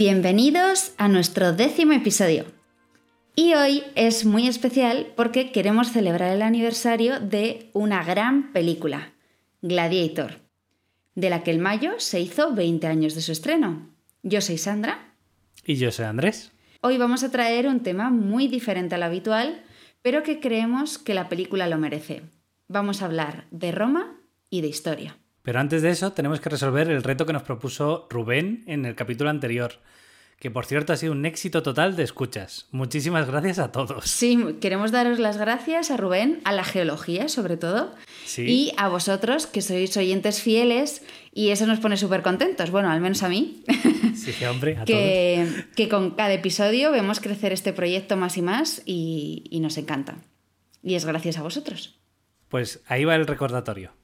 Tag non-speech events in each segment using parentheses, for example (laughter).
Bienvenidos a nuestro décimo episodio. Y hoy es muy especial porque queremos celebrar el aniversario de una gran película, Gladiator, de la que el mayo se hizo 20 años de su estreno. Yo soy Sandra. Y yo soy Andrés. Hoy vamos a traer un tema muy diferente al habitual, pero que creemos que la película lo merece. Vamos a hablar de Roma y de historia. Pero antes de eso tenemos que resolver el reto que nos propuso Rubén en el capítulo anterior, que por cierto ha sido un éxito total de escuchas. Muchísimas gracias a todos. Sí, queremos daros las gracias a Rubén, a la geología sobre todo, y a vosotros que sois oyentes fieles y eso nos pone súper contentos, bueno, al menos a mí. (laughs) Sí, hombre, a que, todos. Que con cada episodio vemos crecer este proyecto más y más y, y nos encanta. Y es gracias a vosotros. Pues ahí va el recordatorio.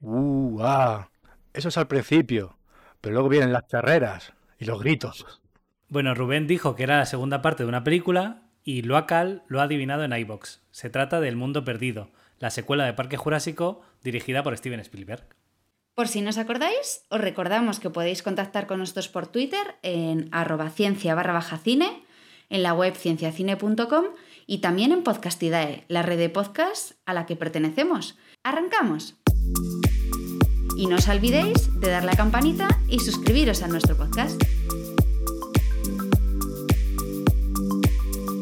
Uh, ah, eso es al principio, pero luego vienen las carreras y los gritos. Bueno, Rubén dijo que era la segunda parte de una película y Loacal lo ha adivinado en iBox. Se trata de El Mundo Perdido, la secuela de Parque Jurásico dirigida por Steven Spielberg. Por si no os acordáis, os recordamos que podéis contactar con nosotros por Twitter en arroba ciencia barra baja cine, en la web cienciacine.com y también en Podcastidae, la red de podcasts a la que pertenecemos. ¡Arrancamos! Y no os olvidéis de dar la campanita y suscribiros a nuestro podcast.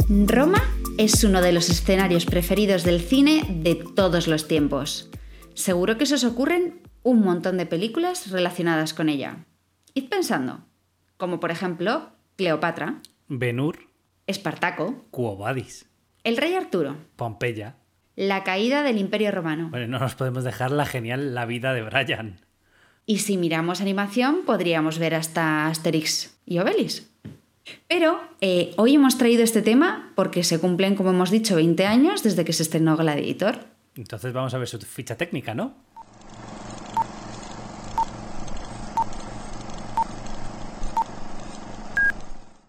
Roma es uno de los escenarios preferidos del cine de todos los tiempos. Seguro que se os ocurren un montón de películas relacionadas con ella. Id pensando, como por ejemplo Cleopatra, Benur, Espartaco, Quo Vadis, El Rey Arturo, Pompeya, la caída del Imperio Romano. Bueno, no nos podemos dejar la genial La vida de Brian. Y si miramos animación, podríamos ver hasta Asterix y Obelix. Pero eh, hoy hemos traído este tema porque se cumplen, como hemos dicho, 20 años desde que se estrenó Gladiator. Entonces vamos a ver su ficha técnica, ¿no?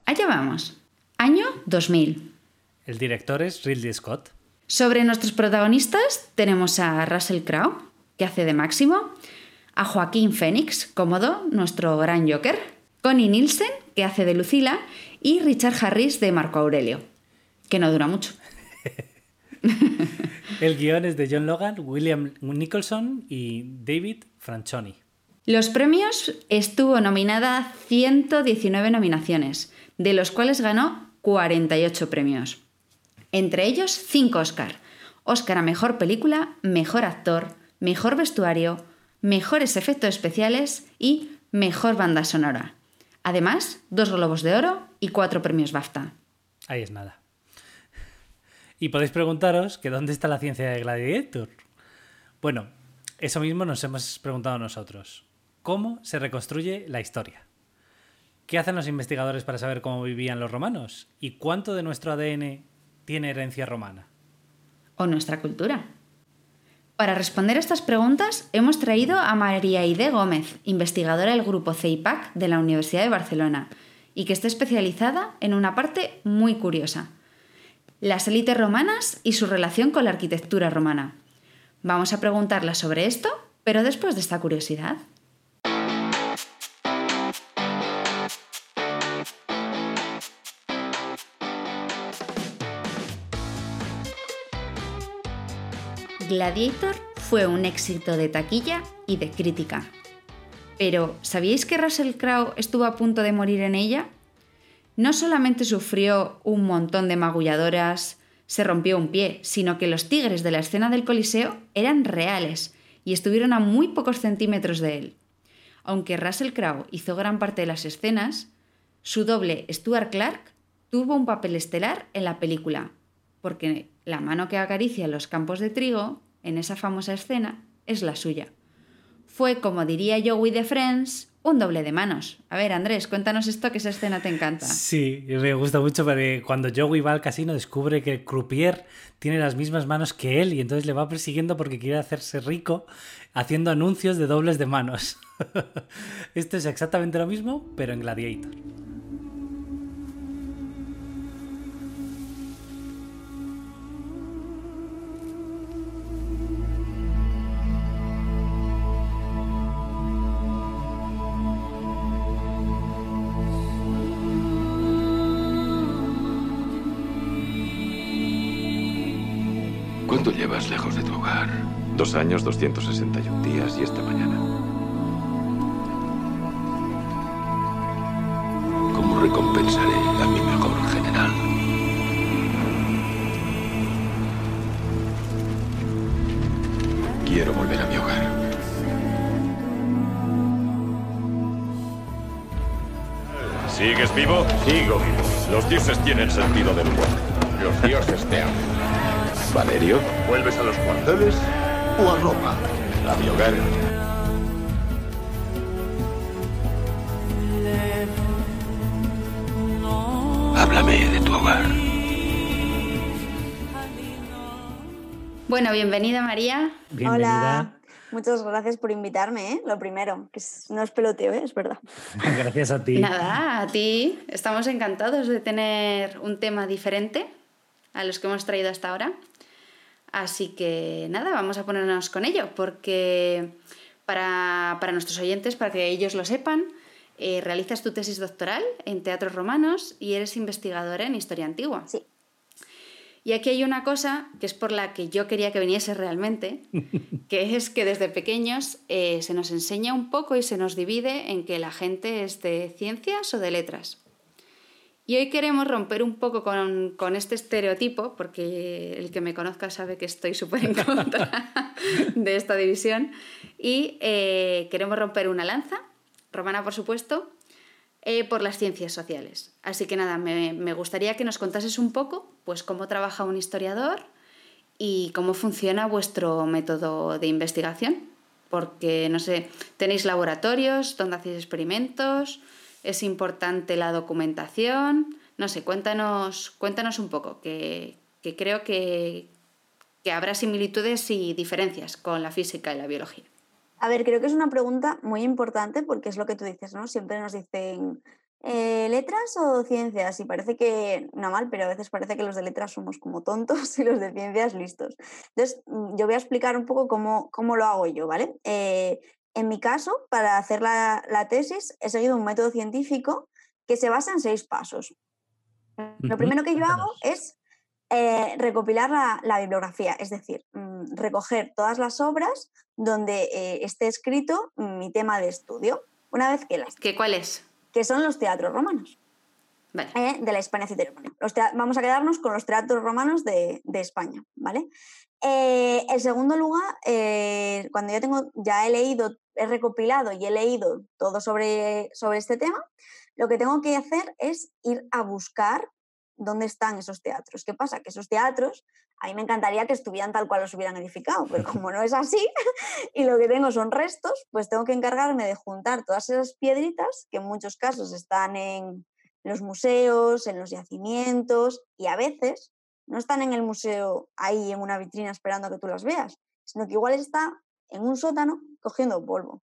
Allá vamos. Año 2000. El director es Ridley Scott. Sobre nuestros protagonistas tenemos a Russell Crowe, que hace de Máximo, a Joaquín Phoenix, cómodo, nuestro gran Joker, Connie Nielsen, que hace de Lucila, y Richard Harris de Marco Aurelio, que no dura mucho. (laughs) El guion es de John Logan, William Nicholson y David Franchoni. Los premios estuvo nominada a 119 nominaciones, de los cuales ganó 48 premios. Entre ellos, 5 Oscar. Oscar a Mejor Película, Mejor Actor, Mejor Vestuario, Mejores Efectos Especiales y Mejor Banda Sonora. Además, dos Globos de Oro y cuatro premios BAFTA. Ahí es nada. Y podéis preguntaros que dónde está la ciencia de Gladiator. Bueno, eso mismo nos hemos preguntado nosotros. ¿Cómo se reconstruye la historia? ¿Qué hacen los investigadores para saber cómo vivían los romanos? ¿Y cuánto de nuestro ADN tiene herencia romana? O nuestra cultura. Para responder a estas preguntas hemos traído a María Aide Gómez, investigadora del grupo CEIPAC de la Universidad de Barcelona, y que está especializada en una parte muy curiosa, las élites romanas y su relación con la arquitectura romana. Vamos a preguntarla sobre esto, pero después de esta curiosidad. Gladiator fue un éxito de taquilla y de crítica. Pero, ¿sabíais que Russell Crowe estuvo a punto de morir en ella? No solamente sufrió un montón de magulladoras, se rompió un pie, sino que los tigres de la escena del Coliseo eran reales y estuvieron a muy pocos centímetros de él. Aunque Russell Crowe hizo gran parte de las escenas, su doble Stuart Clark tuvo un papel estelar en la película, porque la mano que acaricia los campos de trigo, en esa famosa escena, es la suya. Fue, como diría Joey de Friends, un doble de manos. A ver, Andrés, cuéntanos esto, que esa escena te encanta. Sí, me gusta mucho porque cuando Joey va al casino descubre que Croupier tiene las mismas manos que él y entonces le va persiguiendo porque quiere hacerse rico haciendo anuncios de dobles de manos. (laughs) Esto es exactamente lo mismo, pero en Gladiator. Dos años, 261 días y esta mañana. ¿Cómo recompensaré a mi mejor general? Quiero volver a mi hogar. ¿Sigues vivo? Sigo vivo. Los dioses tienen sentido del humor. Los dioses te aman. Valerio, ¿Vuelves a los cuarteles o a Roma? a mi hogar. Háblame de tu hogar. Bueno, bienvenida María. Bienvenida. Hola. Muchas gracias por invitarme, ¿eh? lo primero, que es- no es peloteo, ¿eh? es verdad. (laughs) Gracias a ti. Nada, a ti. Estamos encantados de tener un tema diferente a los que hemos traído hasta ahora. Así que nada, vamos a ponernos con ello, porque para, para nuestros oyentes, para que ellos lo sepan, eh, realizas tu tesis doctoral en teatros romanos y eres investigadora en historia antigua. Sí. Y aquí hay una cosa que es por la que yo quería que viniese realmente, (laughs) que es que desde pequeños eh, se nos enseña un poco y se nos divide en que la gente es de ciencias o de letras. Y hoy queremos romper un poco con, con este estereotipo, porque el que me conozca sabe que estoy súper en contra (laughs) de esta división, y eh, queremos romper una lanza, romana por supuesto, eh, por las ciencias sociales. Así que nada, me, me gustaría que nos contases un poco pues, cómo trabaja un historiador y cómo funciona vuestro método de investigación. Porque, no sé, tenéis laboratorios donde hacéis experimentos, es importante la documentación. No sé, cuéntanos, cuéntanos un poco, que, que creo que, que habrá similitudes y diferencias con la física y la biología. A ver, creo que es una pregunta muy importante porque es lo que tú dices, ¿no? Siempre nos dicen eh, letras o ciencias y parece que, no mal, pero a veces parece que los de letras somos como tontos (laughs) y los de ciencias listos. Entonces, yo voy a explicar un poco cómo, cómo lo hago yo, ¿vale? Eh, en mi caso, para hacer la, la tesis, he seguido un método científico que se basa en seis pasos. Lo primero que yo hago es eh, recopilar la, la bibliografía, es decir, mm, recoger todas las obras donde eh, esté escrito mi tema de estudio, una vez que las ¿Qué, ¿Cuál es? que son los teatros romanos Vale. eh, de la Hispania tea- vamos a quedarnos con los teatros romanos de, de España, ¿vale? Eh, en segundo lugar, eh, cuando ya tengo, ya he leído, he recopilado y he leído todo sobre, sobre este tema, lo que tengo que hacer es ir a buscar dónde están esos teatros. ¿Qué pasa? Que esos teatros, a mí me encantaría que estuvieran tal cual los hubieran edificado, pero (laughs) como no es así (laughs) y lo que tengo son restos, pues tengo que encargarme de juntar todas esas piedritas, que en muchos casos están en los museos, en los yacimientos, y a veces no están en el museo ahí en una vitrina esperando a que tú las veas, sino que igual está en un sótano cogiendo polvo.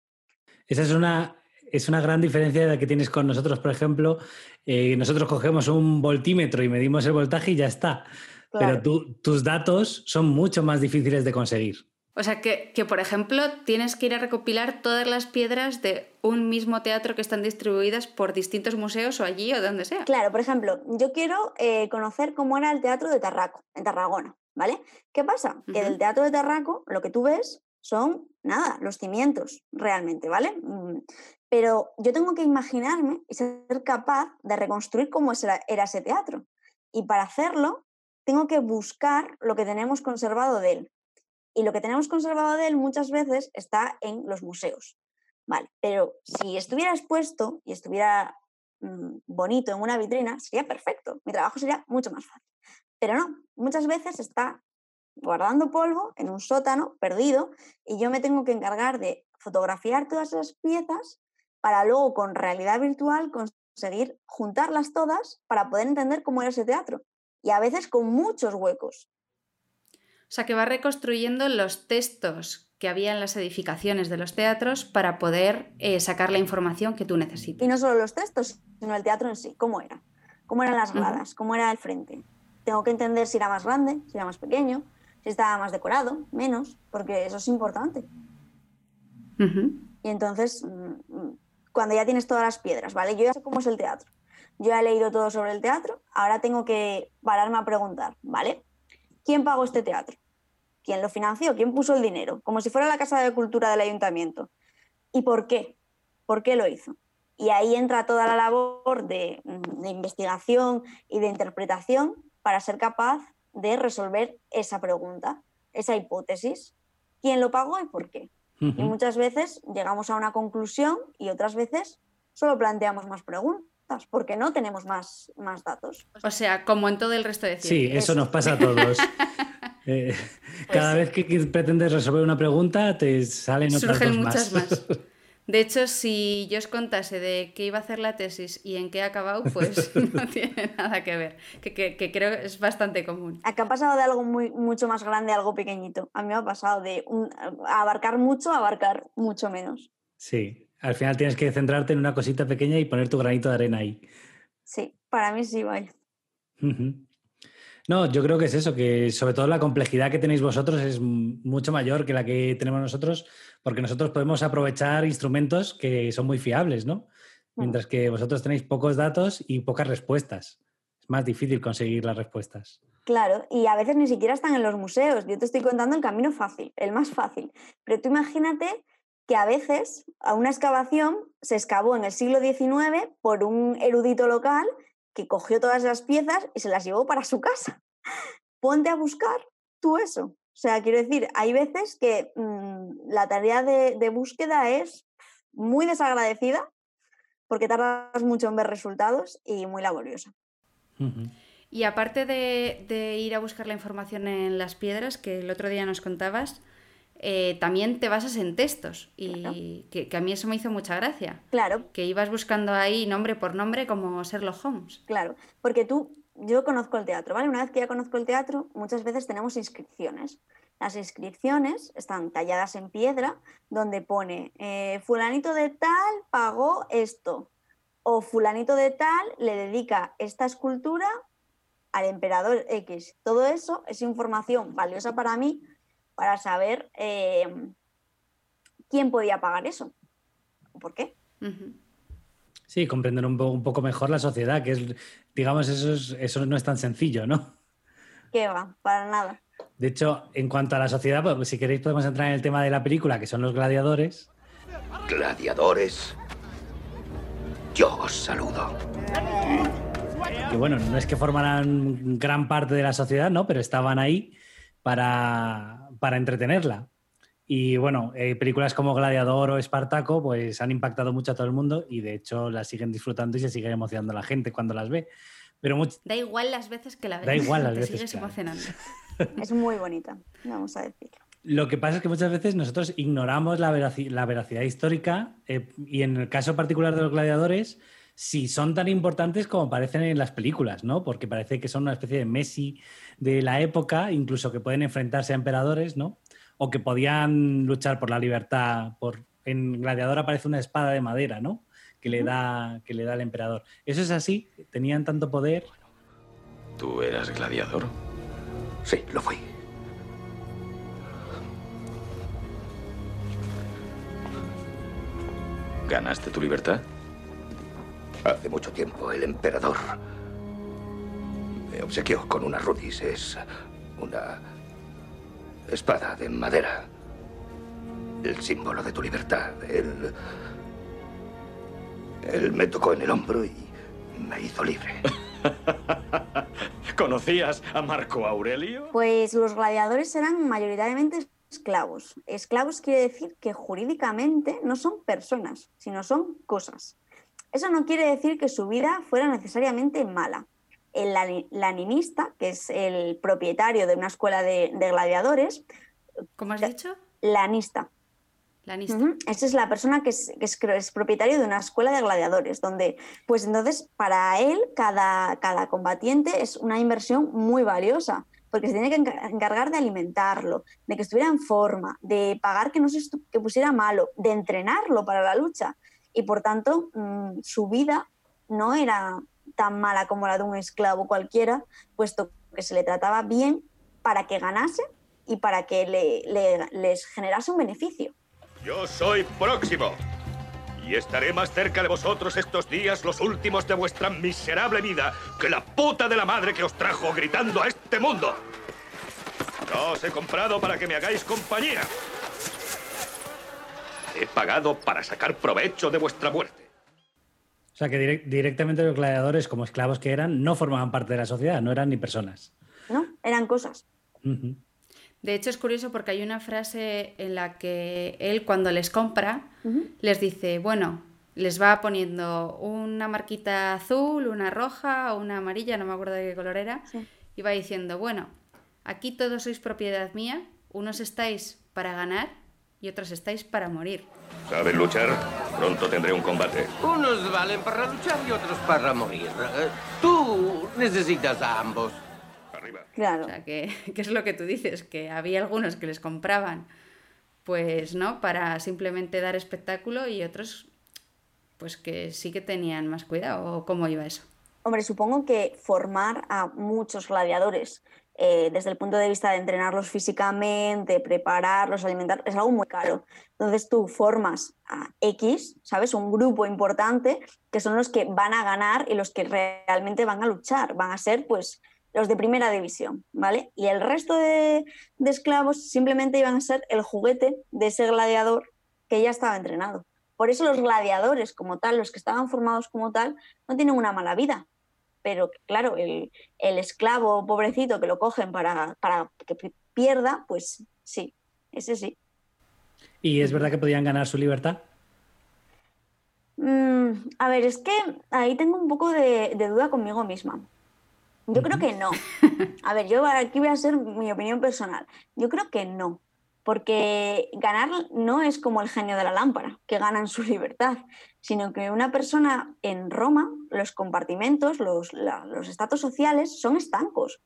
Esa es una, es una gran diferencia de la que tienes con nosotros, por ejemplo. eh, nosotros cogemos un voltímetro y medimos el voltaje y ya está. Claro. Pero tú- tus datos son mucho más difíciles de conseguir. O sea, que, que, por ejemplo tienes que ir a recopilar todas las piedras de un mismo teatro que están distribuidas por distintos museos o allí o donde sea. Claro, por ejemplo, yo quiero eh, conocer cómo era el teatro de Tarraco, en Tarragona, ¿vale? ¿Qué pasa? Que Ujú. del teatro de Tarraco lo que tú ves son nada, los cimientos realmente, ¿vale? Mm, Pero yo tengo que imaginarme y ser capaz de reconstruir cómo era ese teatro. Y para hacerlo, tengo que buscar lo que tenemos conservado de él. Y lo que tenemos conservado de él muchas veces está en los museos. Vale, pero si estuviera expuesto y estuviera mm, bonito en una vitrina, sería perfecto. Mi trabajo sería mucho más fácil. Pero no, muchas veces está guardando polvo en un sótano perdido y yo me tengo que encargar de fotografiar todas esas piezas para luego con realidad virtual conseguir juntarlas todas para poder entender cómo era ese teatro. Y a veces con muchos huecos. O sea, que va reconstruyendo los textos que había en las edificaciones de los teatros para poder eh, sacar la información que tú necesitas. Y no solo los textos, sino el teatro en sí, cómo era, cómo eran las gradas, cómo era el frente. Tengo que entender si era más grande, si era más pequeño, si estaba más decorado, menos, porque eso es importante. Y entonces, mm, cuando ya tienes todas las piedras, ¿vale? Yo ya sé cómo es el teatro. Yo ya he leído todo sobre el teatro, ahora tengo que pararme a preguntar, ¿vale? ¿Quién pagó este teatro? ¿Quién lo financió? ¿Quién puso el dinero? Como si fuera la Casa de Cultura del Ayuntamiento. ¿Y por qué? ¿Por qué lo hizo? Y ahí entra toda la labor de, mm, de investigación y de interpretación para ser capaz de resolver esa pregunta, esa hipótesis. ¿Quién lo pagó y por qué? Y muchas veces llegamos a una conclusión y otras veces solo planteamos más preguntas porque no tenemos más, más datos. O sea, como en todo el resto de Sí, ciencias. eso nos pasa a todos. (laughs) Eh, cada sí. vez que que pretendes resolver una pregunta, te salen otras Surgen dos muchas más. más. (laughs) De hecho, si yo os contase de qué iba a hacer la tesis y en qué ha acabado, pues (laughs) no tiene nada que ver. Que, que- que creo que es bastante común. Acá ha pasado de algo muy, mucho más grande a algo pequeñito. A mí me ha pasado de un- abarcar mucho a abarcar mucho menos. Sí, al final tienes que centrarte en una cosita pequeña y poner tu granito de arena ahí. Sí, para mí sí, vaya. No, yo creo que es eso, que sobre todo la complejidad que tenéis vosotros es mucho mayor que la que tenemos nosotros, porque nosotros podemos aprovechar instrumentos que son muy fiables, ¿no? Mientras que vosotros tenéis pocos datos y pocas respuestas. Es más difícil conseguir las respuestas. Claro, y a veces ni siquiera están en los museos. Yo te estoy contando el camino fácil, el más fácil. Pero tú imagínate que a veces a una excavación se excavó en el siglo XIX por un erudito local que cogió todas las piezas y se las llevó para su casa. Ponte a buscar tú eso. O sea, quiero decir, hay veces que mm, la tarea de, de búsqueda es muy desagradecida porque tardas mucho en ver resultados y muy laboriosa. Y aparte de, de ir a buscar la información en las piedras, que el otro día nos contabas, eh, también te basas en textos. Y que, que a mí eso me hizo mucha gracia. Claro, Que ibas buscando ahí nombre por nombre como Sherlock Holmes. Claro, porque tú, yo conozco el teatro, ¿vale? Una vez que ya conozco el teatro, muchas veces tenemos inscripciones. Las inscripciones están talladas en piedra, donde pone, eh, fulanito de tal pagó esto, o fulanito de tal le dedica esta escultura al emperador X. Todo eso es información valiosa para mí para saber eh, quién podía pagar eso. ¿Por qué? Sí, comprender un, po- un poco mejor la sociedad, que es, digamos, eso, es- eso no es tan sencillo, ¿no? ¿Qué va? Para nada. De hecho, en cuanto a la sociedad, pues, si queréis podemos entrar en el tema de la película, que son los gladiadores. Gladiadores. Yo os saludo. que bueno, no es que formaran gran parte de la sociedad, ¿no? Pero estaban ahí para, para entretenerla. Y bueno, eh, películas como Gladiador o Espartaco, pues han impactado mucho a todo el mundo y de hecho las siguen disfrutando y se sigue emocionando la gente cuando las ve. Pero much- Da igual las veces que la ves. Da igual las (laughs) te veces, sigues claro. emocionando. (laughs) Es muy bonita, vamos a decirlo. lo que pasa es que muchas veces nosotros ignoramos la, veraci- la veracidad histórica eh, y en el caso particular de los gladiadores, si son tan importantes como parecen en las películas, ¿no? Porque parece que son una especie de Messi de la época, incluso que pueden enfrentarse a emperadores, ¿no? O que podían luchar por la libertad. Por... En Gladiador aparece una espada de madera, ¿no? Que le, da, que le da al emperador. ¿Eso es así? ¿Tenían tanto poder? ¿Tú eras gladiador? Sí, lo fui. ¿Ganaste tu libertad? Hace mucho tiempo el emperador me obsequió con una rudis. Es una espada de madera. el símbolo de tu libertad. Él. Él me tocó en el hombro y me hizo libre. (laughs) ¿Conocías a Marco Aurelio? Pues los gladiadores eran mayoritariamente esclavos. Esclavos quiere decir que jurídicamente no son personas, sino son cosas. Eso no quiere decir que su vida fuera necesariamente mala. El lanimista, que es el propietario de una escuela de, gladiadores. ¿Cómo has dicho? Lanista. Lanista. Esa es la persona que, es, es, propietario de una escuela de gladiadores, donde, pues entonces, para él, cada, cada combatiente es una inversión muy valiosa porque se tiene que encargar de alimentarlo, de que estuviera en forma, de pagar que no se que pusiera malo, de entrenarlo para la lucha. Y por tanto, mm, su vida no era tan mala como la de un esclavo cualquiera, puesto que se le trataba bien para que ganase y para que le, les generase un beneficio. Yo soy próximo y estaré más cerca de vosotros estos días, los últimos de vuestra miserable vida, que la puta de la madre que os trajo gritando a este mundo. No os he comprado para que me hagáis compañía. He pagado para sacar provecho de vuestra muerte. O sea que directamente los gladiadores, como esclavos que eran, no formaban parte de la sociedad, no eran ni personas. No, eran cosas. De hecho, es curioso porque hay una frase en la que él, cuando les compra, les dice, bueno, les va poniendo una marquita azul, una roja o una amarilla, no me acuerdo de qué color era, y va diciendo, bueno, aquí todos sois propiedad mía, unos estáis para ganar y otros estáis para morir. ¿Sabes luchar? Pronto tendré un combate. Unos valen para luchar y otros para morir. Tú necesitas a ambos. Claro. O sea, que, es lo que tú dices, que había algunos que les compraban, pues, ¿no? Para simplemente dar espectáculo y otros, pues que sí que tenían más cuidado. cómo iba eso? Hombre, supongo que formar a muchos gladiadores eh, desde el punto de vista de entrenarlos físicamente, prepararlos, alimentar, es algo muy caro. Entonces tú formas a X, ¿sabes? Un grupo importante que son los que van a ganar y los que realmente van a luchar, van a ser pues los de primera división, ¿vale? Y el resto de, esclavos simplemente iban a ser el juguete de ese gladiador que ya estaba entrenado. Por eso los gladiadores como tal, los que estaban formados como tal, no tienen una mala vida. Pero claro, el, esclavo pobrecito que lo cogen para, para, que pierda, pues sí, ese sí. ¿Y es verdad que podían ganar su libertad? Mm, a ver, es que ahí tengo un poco de duda conmigo misma. Yo creo que no. A ver, yo aquí voy a hacer mi opinión personal. Yo creo que no, porque ganar no es como el genio de la lámpara, que ganan su libertad, sino que una persona en Roma, los compartimentos, los, los estatus sociales son estancos.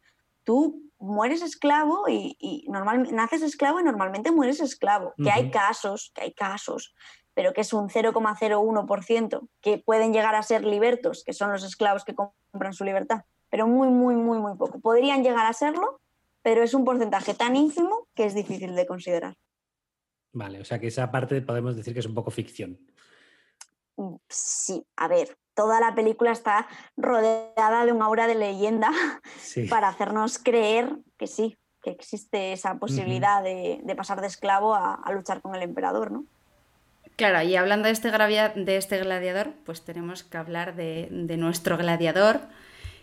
Tú mueres esclavo y, y naces esclavo y normalmente mueres esclavo. Que hay casos, que hay casos, pero que es un 0,01% que pueden llegar a ser libertos, que son los esclavos que compran su libertad pero muy, muy, muy, muy poco. Podrían llegar a serlo, pero es un porcentaje tan ínfimo que es difícil de considerar. Vale, o sea que esa parte podemos decir que es un poco ficción. Mm, sí, a ver, toda la película está rodeada de un aura de leyenda (laughs) para hacernos creer que sí, que existe esa posibilidad de, pasar de esclavo a, luchar con el emperador, ¿no? Claro, y hablando de este, de este gladiador, pues tenemos que hablar de, de nuestro gladiador,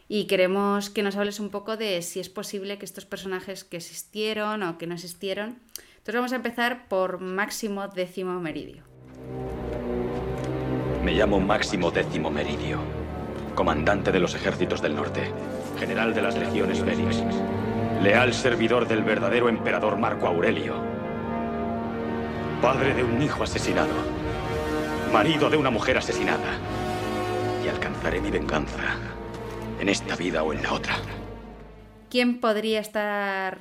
y queremos que nos hables un poco de si es posible que estos personajes que existieron o que no existieron. Entonces vamos a empezar por Máximo Décimo Meridio. Me llamo Máximo Décimo Meridio, comandante de los ejércitos del norte, general de las legiones Félix, leal servidor del verdadero emperador Marco Aurelio, padre de un hijo asesinado, marido de una mujer asesinada, y alcanzaré mi venganza en esta vida o en la otra. ¿Quién podría estar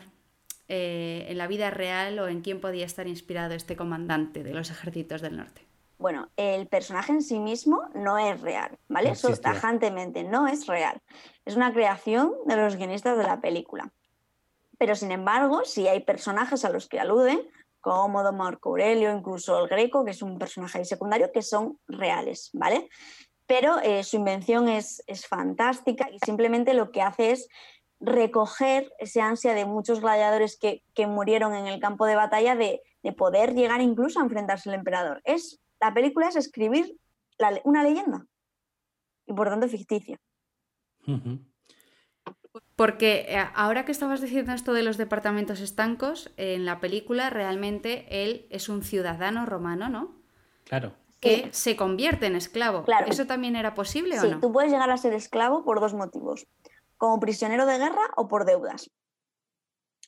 eh, en la vida real o en quién podría estar inspirado este comandante de los ejércitos del norte? Bueno, el personaje en sí mismo no es real, ¿vale? Eso tajantemente no es real. Es una creación de los guionistas de la película. Pero sin embargo, sí hay personajes a los que aluden, como Don Marco Aurelio, incluso el Greco, que es un personaje secundario, que son reales, ¿vale? Pero eh, su invención es, fantástica y simplemente lo que hace es recoger ese ansia de muchos gladiadores que, murieron en el campo de batalla de, de poder llegar incluso a enfrentarse al emperador. Es, la película es escribir la- una leyenda y por tanto ficticia. Porque eh, ahora que estabas diciendo esto de los departamentos estancos, en la película realmente él es un ciudadano romano, ¿no? Claro. Que se convierte en esclavo. Claro. ¿Eso también era posible Sí, o no? tú puedes llegar a ser esclavo por dos motivos, como prisionero de guerra o por deudas.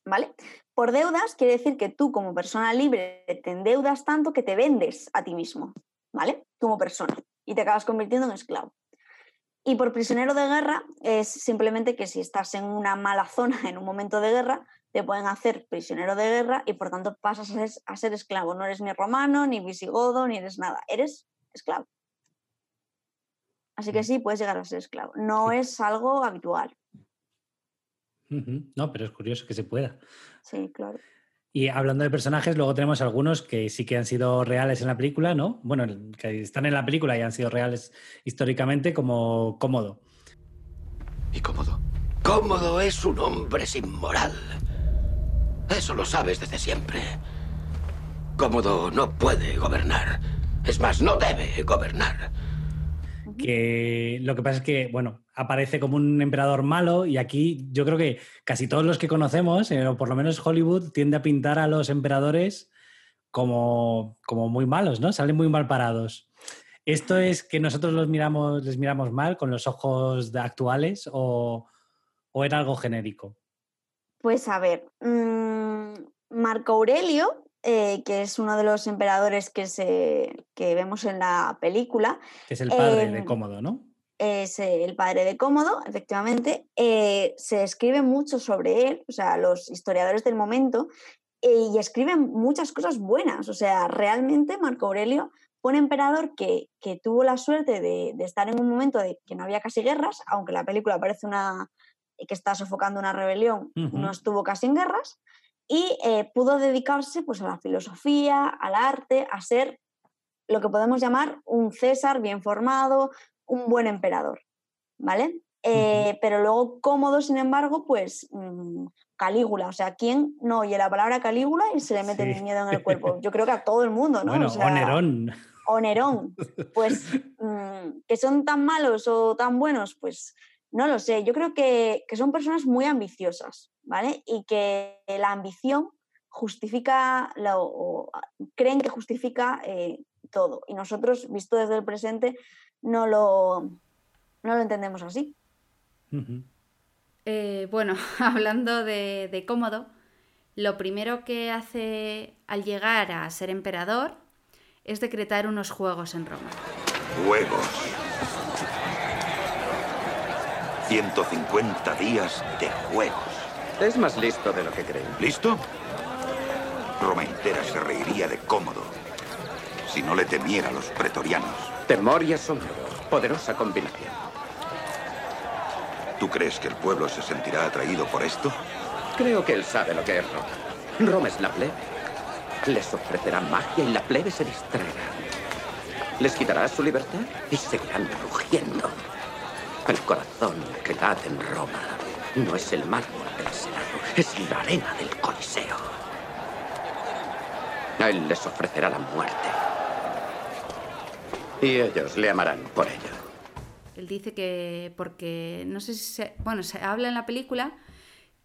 ¿Vale? Por deudas quiere decir que tú como persona libre te endeudas tanto que te vendes a ti mismo, ¿vale? Como persona y te acabas convirtiendo en esclavo. Y por prisionero de guerra es simplemente que si estás en una mala zona (laughs) en un momento de guerra, te pueden hacer prisionero de guerra y por tanto pasas a ser, a ser esclavo. No eres ni romano, ni visigodo, ni eres nada. Eres esclavo. Así que sí, puedes llegar a ser esclavo. No es algo habitual. No, pero es curioso que se pueda. Sí, claro. Y hablando de personajes, luego tenemos algunos que sí que han sido reales en la película, ¿no? Bueno, que están en la película y han sido reales históricamente, como Cómodo. ¿Y cómodo? Cómodo es un hombre sin moral. Eso lo sabes desde siempre. Cómodo no puede gobernar. Es más, no debe gobernar. Que lo que pasa es que, bueno, aparece como un emperador malo y aquí yo creo que casi todos los que conocemos, eh, o por lo menos Hollywood, tiende a pintar a los emperadores como, como muy malos, ¿no? Salen muy mal parados. ¿Esto es que nosotros los miramos, les miramos mal con los ojos de- actuales o, o era algo genérico? Pues a ver, mm, Marco Aurelio, eh, que es uno de los emperadores que, se, que vemos en la película, Que es el padre de Em, Cómodo, ¿no? es el padre de Cómodo, efectivamente. eh, se escribe mucho sobre él, o sea, los historiadores del momento, y escriben muchas cosas buenas. O sea, realmente Marco Aurelio fue un emperador que, que tuvo la suerte de, de estar en un momento de que no había casi guerras, aunque la película parece una que está sofocando una rebelión, no estuvo casi en guerras, y eh, pudo dedicarse pues, a la filosofía, al arte, a ser lo que podemos llamar un César bien formado, un buen emperador, ¿vale? Eh, Pero luego cómodo, sin embargo, pues mm, Calígula, o sea, ¿quién no oye la palabra Calígula y se le mete Sí. el miedo en el (laughs) cuerpo? Yo creo que a todo el mundo, ¿no? bueno, O sea, o Nerón. o Nerón, pues (laughs) mm, que son tan malos o tan buenos, pues no lo sé. Yo creo que, que son personas muy ambiciosas, ¿vale? Y que la ambición justifica, lo- o creen que justifica eh, todo. Y nosotros, visto desde el presente, no lo, no lo entendemos así. Eh, bueno, (laughs) hablando de, de Cómodo, lo primero que hace al llegar a ser emperador es decretar unos juegos en Roma. Juegos. 150 días de juegos. Es más listo de lo que creen. ¿Listo? Roma entera se reiría de cómodo si no le temiera a los pretorianos. Temor y asombro. Poderosa combinación. ¿Tú crees que el pueblo se sentirá atraído por esto? Creo que él sabe lo que es Roma. Roma es la plebe. Les ofrecerá magia y la plebe se distraerá. Les quitará su libertad y seguirán rugiendo. El corazón que late en Roma no es el mármol del Senado, es la arena del Coliseo. A él les ofrecerá la muerte. Y ellos le amarán por ello. Él dice que, porque no sé si se, bueno, se habla en la película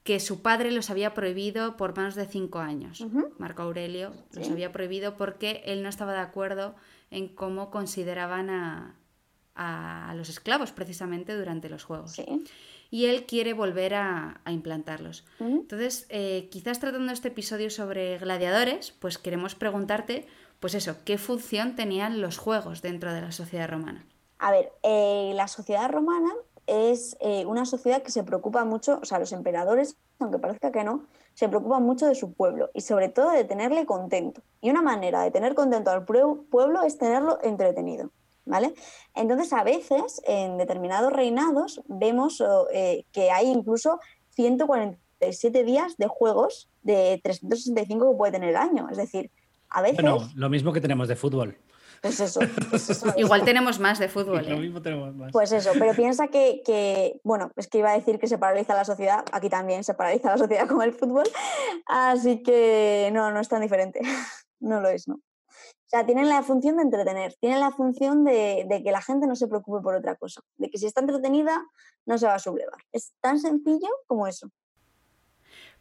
que su padre los había prohibido por menos de cinco años. Marco Aurelio los había prohibido porque él no estaba de acuerdo en cómo consideraban a, a los esclavos precisamente durante los juegos. Sí. Y él quiere volver a, a implantarlos. Entonces, eh, quizás tratando este episodio sobre gladiadores, pues queremos preguntarte, pues eso, ¿qué función tenían los juegos dentro de la sociedad romana? A ver, eh, la sociedad romana es eh, una sociedad que se preocupa mucho, o sea, los emperadores, aunque parezca que no, se preocupan mucho de su pueblo y sobre todo de tenerle contento. Y una manera de tener contento al pueblo es tenerlo entretenido, ¿vale? Entonces, a veces, en determinados reinados, vemos eh, que hay incluso 147 días de juegos de 365 que puede tener el año. Es decir, a veces, Bueno, lo mismo que tenemos de fútbol. pues eso, pues eso, (laughs) Igual tenemos más de fútbol. (laughs) Lo ¿eh? mismo tenemos más. Pues eso, pero piensa que, que, bueno, es que iba a decir que se paraliza la sociedad, aquí también se paraliza la sociedad con el fútbol, así que no, no es tan diferente. (laughs) no lo es, ¿no? O sea, tienen la función de entretener, tienen la función de, de, que la gente no se preocupe por otra cosa, de que si está entretenida no se va a sublevar. Es tan sencillo como eso.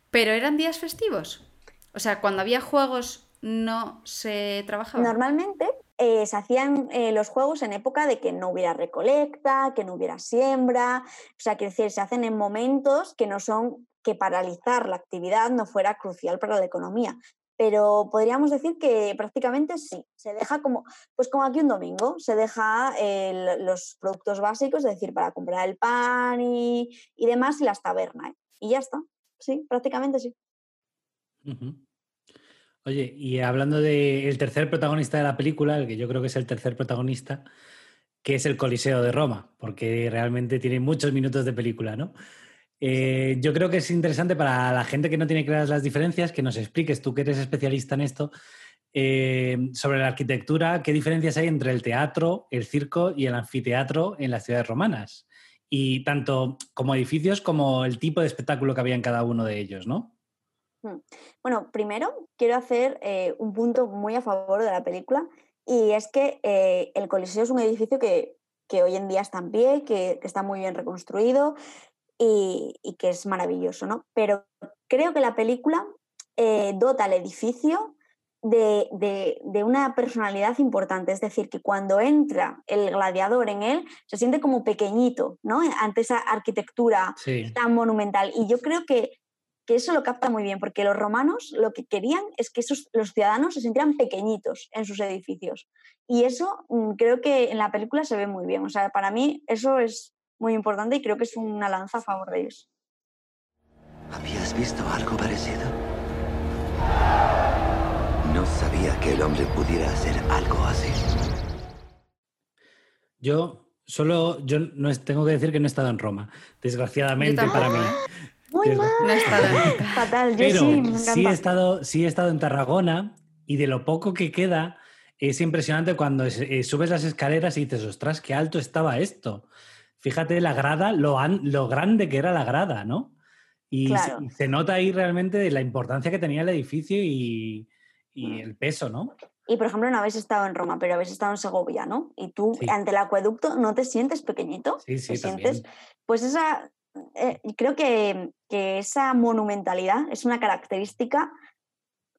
¿Pero eran días festivos? O sea, cuando había juegos no se trabajaba. Normalmente eh, se hacían eh, los juegos en época de que no hubiera recolecta, que no hubiera siembra, o sea, que decir, se hacen en momentos que no son que paralizar la actividad no fuera crucial para la economía. Pero podríamos decir que prácticamente sí, se deja como, pues como aquí un domingo, se deja eh, los productos básicos, es decir, para comprar el pan y, y demás y las tabernas. Y ya está, sí, prácticamente sí. Oye, y hablando del tercer protagonista de la película, el que yo creo que es el tercer protagonista, que es el Coliseo de Roma, porque realmente tiene muchos minutos de película, ¿no? Eh, yo creo que es interesante para la gente que no tiene claras las diferencias, que nos expliques, tú que eres especialista en esto, eh, sobre la arquitectura, qué diferencias hay entre el teatro, el circo y el anfiteatro en las ciudades romanas. Y tanto como edificios como el tipo de espectáculo que había en cada uno de ellos, ¿no? Mm. Bueno, primero quiero hacer eh, un punto muy a favor de la película y es que el Coliseo es un edificio que, hoy en día está en pie, que, está muy bien reconstruido y, que es maravilloso, ¿no? Pero creo que la película eh, dota al edificio de, de, una personalidad importante, es decir, que cuando entra el gladiador en él, se siente como pequeñito, ¿no? Ante esa arquitectura tan monumental. Y yo creo que que eso lo capta muy bien, porque los romanos lo que querían es que esos, los ciudadanos se sintieran pequeñitos en sus edificios. Y eso mm, creo que en la película se ve muy bien. O sea, para mí eso es muy importante y creo que es una lanza a favor de ellos. ¿Habías visto algo parecido? No sabía que el hombre pudiera hacer algo así. Yo solo, yo no tengo que decir que no he estado en Roma, desgraciadamente para mí. Muy mal. Fatal. Yo Pero sí, sí, he estado, sí he estado en Tarragona y de lo poco que queda es impresionante cuando eh, subes las escaleras y dices, ostras, qué alto estaba esto. Fíjate la grada, lo, lo grande que era la grada, ¿no? Y se, nota ahí realmente la importancia que tenía el edificio y, y, el peso, ¿no? Y por ejemplo, no habéis estado en Roma, pero habéis estado en Segovia, ¿no? Y tú ante el acueducto no te sientes pequeñito. Sí, sí, te sientes, pues esa, eh, creo que, esa monumentalidad es una característica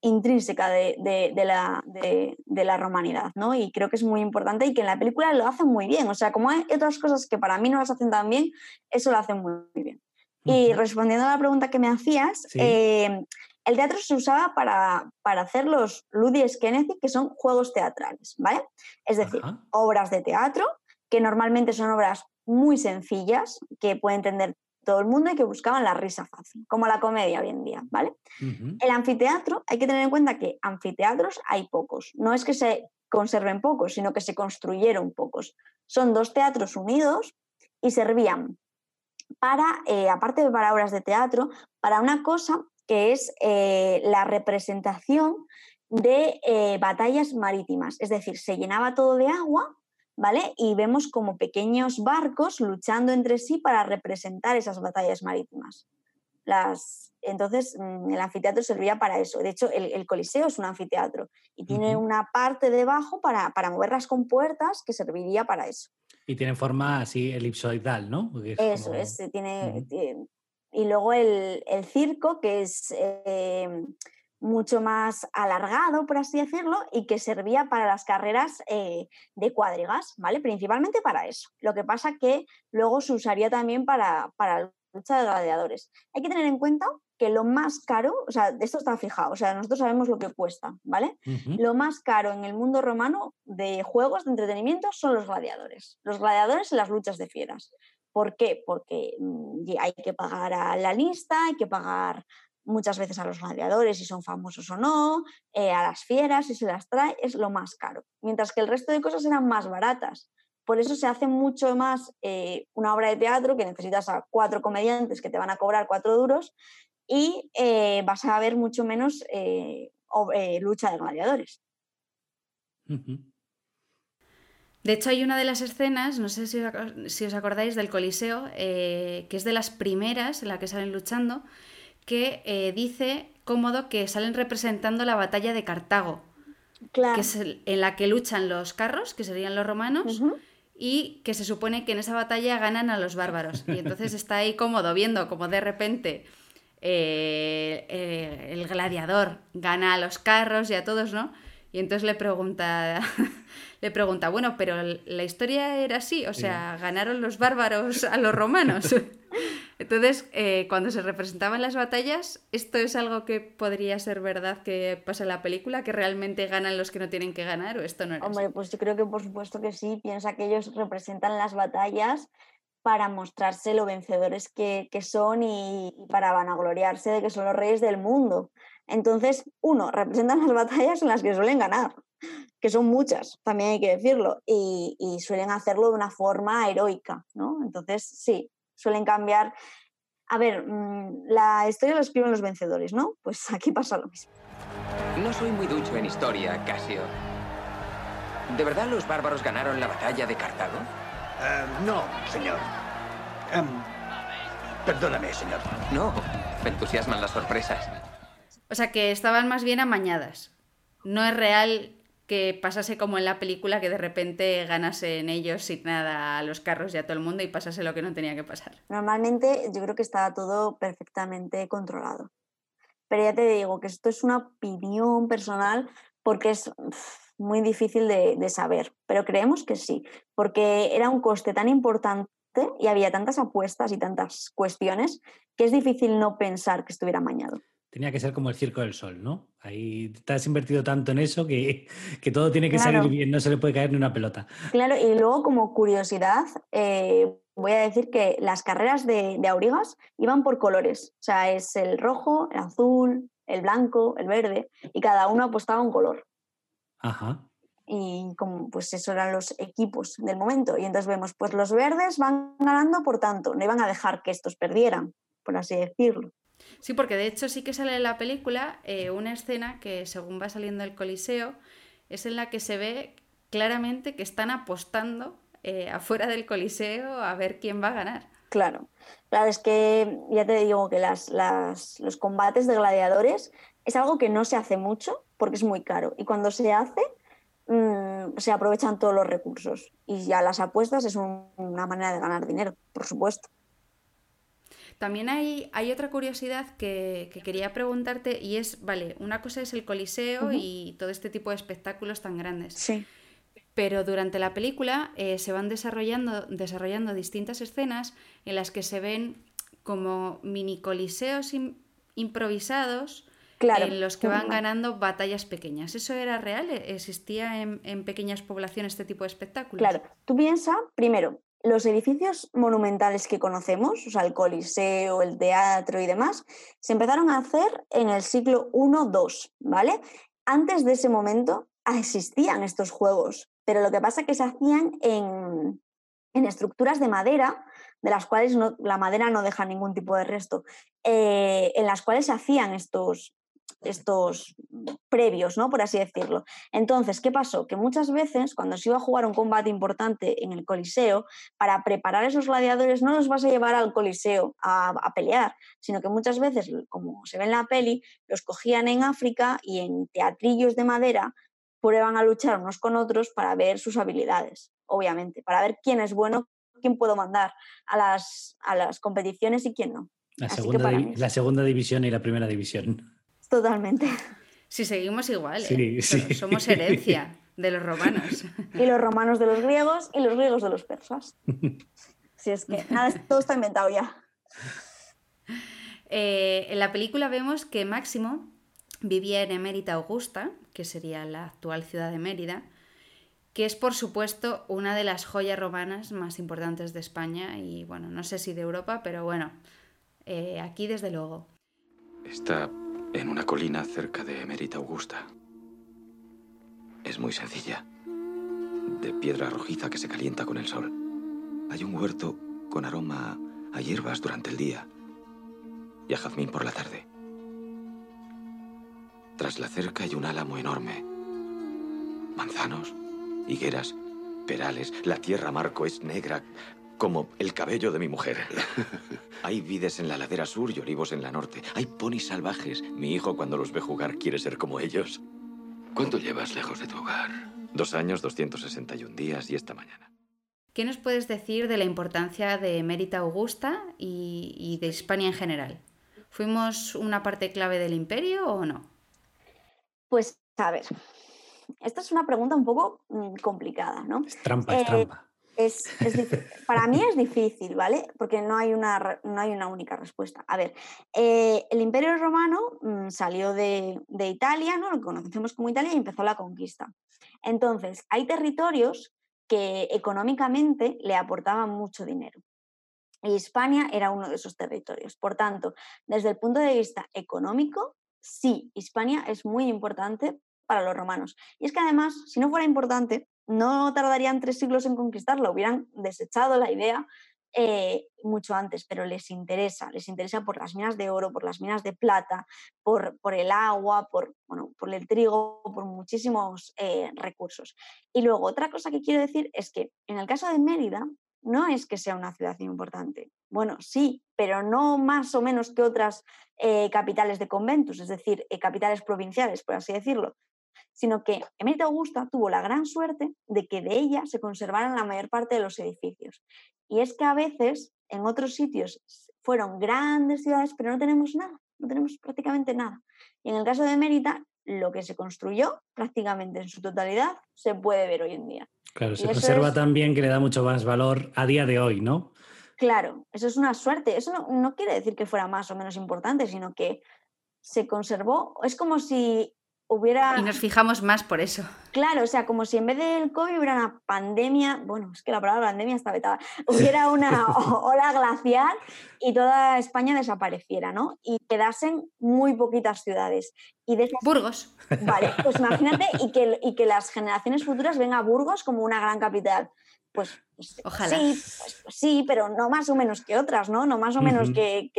intrínseca de, la, de, la, romanidad, ¿no? Y creo que es muy importante y que en la película lo hacen muy bien. O sea, como hay otras cosas que para mí no las hacen tan bien, eso lo hacen muy bien. Y respondiendo a la pregunta que me hacías, eh, el teatro se usaba para, hacer los Ludis Kennedy, que son juegos teatrales, ¿vale? Es decir, obras de teatro, que normalmente son obras muy sencillas, que puede entender todo el mundo y que buscaban la risa fácil, como la comedia hoy en día, ¿vale? El anfiteatro, hay que tener en cuenta que anfiteatros hay pocos, no es que se conserven pocos, sino que se construyeron pocos. Son dos teatros unidos y servían para, eh, aparte de para obras de teatro, para una cosa que es eh, la representación de eh, batallas marítimas, es decir, se llenaba todo de agua ¿vale? Y vemos como pequeños barcos luchando entre sí para representar esas batallas marítimas. Las, entonces, mm, el anfiteatro servía para eso. De hecho, el, Coliseo es un anfiteatro y tiene una parte debajo para, para mover las compuertas que serviría para eso. Y tiene forma así elipsoidal, ¿no? eso es, tiene, Y luego el, circo, que es eh, mucho más alargado, por así decirlo, y que servía para las carreras eh, de cuadrigas, ¿vale? Principalmente para eso. Lo que pasa que luego se usaría también para, para la lucha de gladiadores. Hay que tener en cuenta que lo más caro, o sea, esto está fijado, o sea, nosotros sabemos lo que cuesta, ¿vale? Lo más caro en el mundo romano de juegos de entretenimiento son los gladiadores. Los gladiadores en las luchas de fieras. ¿Por qué? Porque mm, hay que pagar a la lista, hay que pagar muchas veces a los gladiadores si son famosos o no, eh, a las fieras si se las trae, es lo más caro, mientras que el resto de cosas eran más baratas. Por eso se hace mucho más eh, una obra de teatro que necesitas a cuatro comediantes que te van a cobrar cuatro duros y eh, vas a ver mucho menos lucha de gladiadores. De hecho, hay una de las escenas, no sé si, si os acordáis, del Coliseo, que es de las primeras en la que salen luchando, que eh, dice Cómodo que salen representando la batalla de Cartago. Claro. que es el- en la que luchan los carros, que serían los romanos, y que se supone que en esa batalla ganan a los bárbaros. Y entonces (laughs) está ahí cómodo viendo como de repente eh, eh, el gladiador gana a los carros y a todos, ¿no? Y entonces le pregunta, (laughs) le pregunta, bueno, pero la historia era así, o sea, ganaron los bárbaros a los romanos. (laughs) Entonces, eh, cuando se representaban las batallas, ¿esto es algo que podría ser verdad que pasa en la película? ¿Que realmente ganan los que no tienen que ganar? ¿O esto no era así? Hombre, pues yo creo que por supuesto que sí. Piensa que ellos representan las batallas para mostrarse lo vencedores que, que son y, y para vanagloriarse de que son los reyes del mundo. Entonces, uno, representan las batallas en las que suelen ganar, que son muchas, también hay que decirlo, y, y suelen hacerlo de una forma heroica, ¿no? Entonces, sí, suelen cambiar. A ver, mm, la historia la escriben los vencedores, ¿no? Pues aquí pasa lo mismo. No soy muy ducho en historia, Casio. ¿De verdad los bárbaros ganaron la batalla de Cartago? Eh, no, señor. Em, perdóname, señor. No, me entusiasman las sorpresas. O sea, que estaban más bien amañadas. No es real que pasase como en la película, que de repente ganasen ellos sin nada a los carros y a todo el mundo y pasase lo que no tenía que pasar. Normalmente yo creo que está todo perfectamente controlado. Pero ya te digo que esto es una opinión personal porque es muy difícil de, de saber. Pero creemos que sí, porque era un coste tan importante y había tantas apuestas y tantas cuestiones que es difícil no pensar que estuviera amañado. Tenía que ser como el Circo del Sol, ¿no? Ahí te has invertido tanto en eso que, (laughs) que todo tiene que Claro. salir bien, no se le puede caer ni una pelota. Claro, y luego como curiosidad, eh, voy a decir que las carreras de, de aurigas iban por colores. O sea, es el rojo, el azul, el blanco, el verde, y cada uno apostaba un color. Ajá. Y como pues eso eran los equipos del momento. Y entonces vemos, pues los verdes van ganando, por tanto, no iban a dejar que estos perdieran, por así decirlo. Sí, porque de hecho sí que sale en la película eh, una escena que según va saliendo el Coliseo es en la que se ve claramente que están apostando eh, afuera del Coliseo a ver quién va a ganar. Claro, claro, es que ya te digo que las, las- los combates de gladiadores es algo que no se hace mucho porque es muy caro. Y cuando se hace, mm, se aprovechan todos los recursos. Y ya las apuestas es un- una manera de ganar dinero, por supuesto. También hay, hay otra curiosidad que, que quería preguntarte y es, vale, una cosa es el Coliseo y todo este tipo de espectáculos tan grandes. Sí. Pero durante la película eh, se van desarrollando, desarrollando distintas escenas en las que se ven como mini coliseos im- improvisados Claro. en los que van ganando batallas pequeñas. ¿Eso era real? ¿Existía en, en pequeñas poblaciones este tipo de espectáculos? Claro, tú piensas, primero, los edificios monumentales que conocemos, o sea, el Coliseo, el teatro y demás, se empezaron a hacer en el siglo I-II, ¿vale? Antes de ese momento ah, existían estos juegos, pero lo que pasa es que se hacían en, en estructuras de madera, de las cuales la madera no deja ningún tipo de resto, eh, en las cuales se hacían estos, estos previos, ¿no? Por así decirlo. Entonces, ¿qué pasó? Que muchas veces cuando se iba a jugar un combate importante en el Coliseo, para preparar a esos gladiadores no los vas a llevar al Coliseo a, a pelear, sino que muchas veces, como se ve en la peli, los cogían en África y en teatrillos de madera prueban a luchar unos con otros para ver sus habilidades, obviamente, para ver quién es bueno, quién puedo mandar a las, a las competiciones y quién no. La segunda, la segunda división y la primera división. Totalmente. Si seguimos igual, ¿eh? Sí, sí. somos herencia de los romanos. (laughs) Y los romanos de los griegos y los griegos de los persas. Si es que nada, todo está inventado ya. (laughs) Eh, en la película vemos que Máximo vivía en Emérita Augusta, que sería la actual ciudad de Mérida, que es por supuesto una de las joyas romanas más importantes de España y bueno, no sé si de Europa, pero bueno, eh, aquí desde luego. Está en una colina cerca de Emerita Augusta. Es muy sencilla. De piedra rojiza que se calienta con el sol. Hay un huerto con aroma a hierbas durante el día y a jazmín por la tarde. Tras la cerca hay un álamo enorme. Manzanos, higueras, perales. La tierra, Marco, es negra como el cabello de mi mujer. (laughs) Hay vides en la ladera sur y olivos en la norte. Hay ponis salvajes. Mi hijo cuando los ve jugar quiere ser como ellos. ¿Cuánto llevas lejos de tu hogar? Dos años, 261 días y esta mañana. ¿Qué nos puedes decir de la importancia de Mérita Augusta y, y de Hispania en general? ¿Fuimos una parte clave del imperio o no? Pues a ver, esta es una pregunta un poco mm, complicada, ¿no? Es trampa, es Eh, trampa. Es, para mí es difícil, ¿vale? Porque no hay una, no hay una única respuesta. A ver, eh, el Imperio Romano mm, salió de, de Italia, ¿no? Lo que conocemos como Italia, y empezó la conquista. Entonces, hay territorios que económicamente le aportaban mucho dinero. Y Hispania era uno de esos territorios. Por tanto, desde el punto de vista económico, sí, Hispania es muy importante para los romanos. Y es que además, si no fuera importante, no tardarían tres siglos en conquistarla, hubieran desechado la idea eh, mucho antes, pero les interesa, les interesa por las minas de oro, por las minas de plata, por, el agua, por, bueno, por el trigo, por muchísimos eh, recursos. Y luego, otra cosa que quiero decir es que en el caso de Mérida, no es que sea una ciudad importante. Bueno, sí, pero no más o menos que otras eh, capitales de conventos, es decir, capitales provinciales, por así decirlo, sino que Emérita Augusta tuvo la gran suerte de que de ella se conservaran la mayor parte de los edificios. Y es que a veces en otros sitios fueron grandes ciudades, pero no tenemos nada, no tenemos prácticamente nada. Y en el caso de Mérida, lo que se construyó prácticamente en su totalidad se puede ver hoy en día. Claro, y se conserva es- también que le da mucho más valor a día de hoy, ¿no? Claro, eso es una suerte. Eso no, no quiere decir que fuera más o menos importante, sino que se conservó. Es como si hubiera... Y nos fijamos más por eso. Claro, o sea, como si en vez del COVID hubiera una pandemia, bueno, es que la palabra pandemia está vetada, hubiera una (laughs) ola glacial y toda España desapareciera, ¿no? Y quedasen muy poquitas ciudades. Y de esas- Burgos. Vale, (laughs) pues imagínate y que, y que las generaciones futuras ven a Burgos como una gran capital. Pues, pues Ojalá. sí, pues, pues sí, pero no más o menos que otras, ¿no? No más o menos que,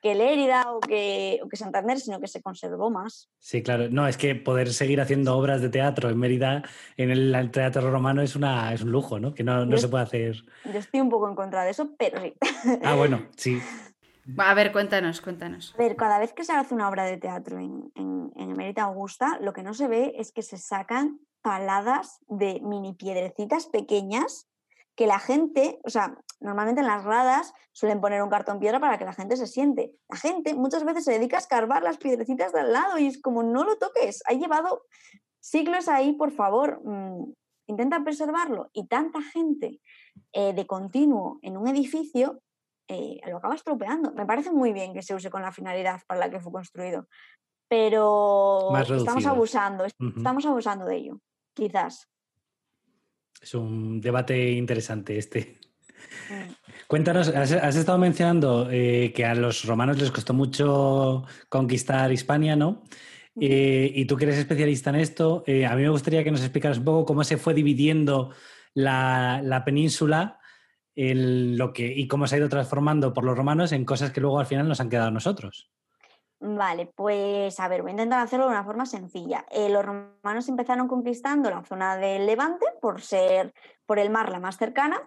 que Lérida o que, o que Santander, sino que se conservó más. Sí, claro. No, es que poder seguir haciendo obras de teatro en Mérida, en el teatro romano, es, una, es un lujo, ¿no? Que no, no Yo- se puede hacer. Yo estoy un poco en contra de eso, pero sí. (laughs) Ah, bueno, sí. A ver, cuéntanos, cuéntanos. A ver, cada vez que se hace una obra de teatro en, en, en Emérita Augusta, lo que no se ve es que se sacan paladas de mini piedrecitas pequeñas que la gente, o sea, normalmente en las gradas suelen poner un cartón piedra para que la gente se siente. La gente muchas veces se dedica a escarbar las piedrecitas de al lado y es como, no lo toques, ha llevado siglos ahí, por favor, mm, intenta preservarlo. Y tanta gente eh, de continuo en un edificio eh, lo acaba estropeando. Me parece muy bien que se use con la finalidad para la que fue construido, pero estamos abusando, estamos abusando de ello, quizás. Es un debate interesante este. Mm. Cuéntanos, has, has estado mencionando eh, que a los romanos les costó mucho conquistar Hispania, ¿no? Eh, y tú que eres especialista en esto, eh, a mí me gustaría que nos explicaras un poco cómo se fue dividiendo la, la península en lo que, y cómo se ha ido transformando por los romanos en cosas que luego al final nos han quedado a nosotros. Vale, pues a ver, voy a intentar hacerlo de una forma sencilla. Eh, los romanos empezaron conquistando la zona del Levante por ser por el mar la más cercana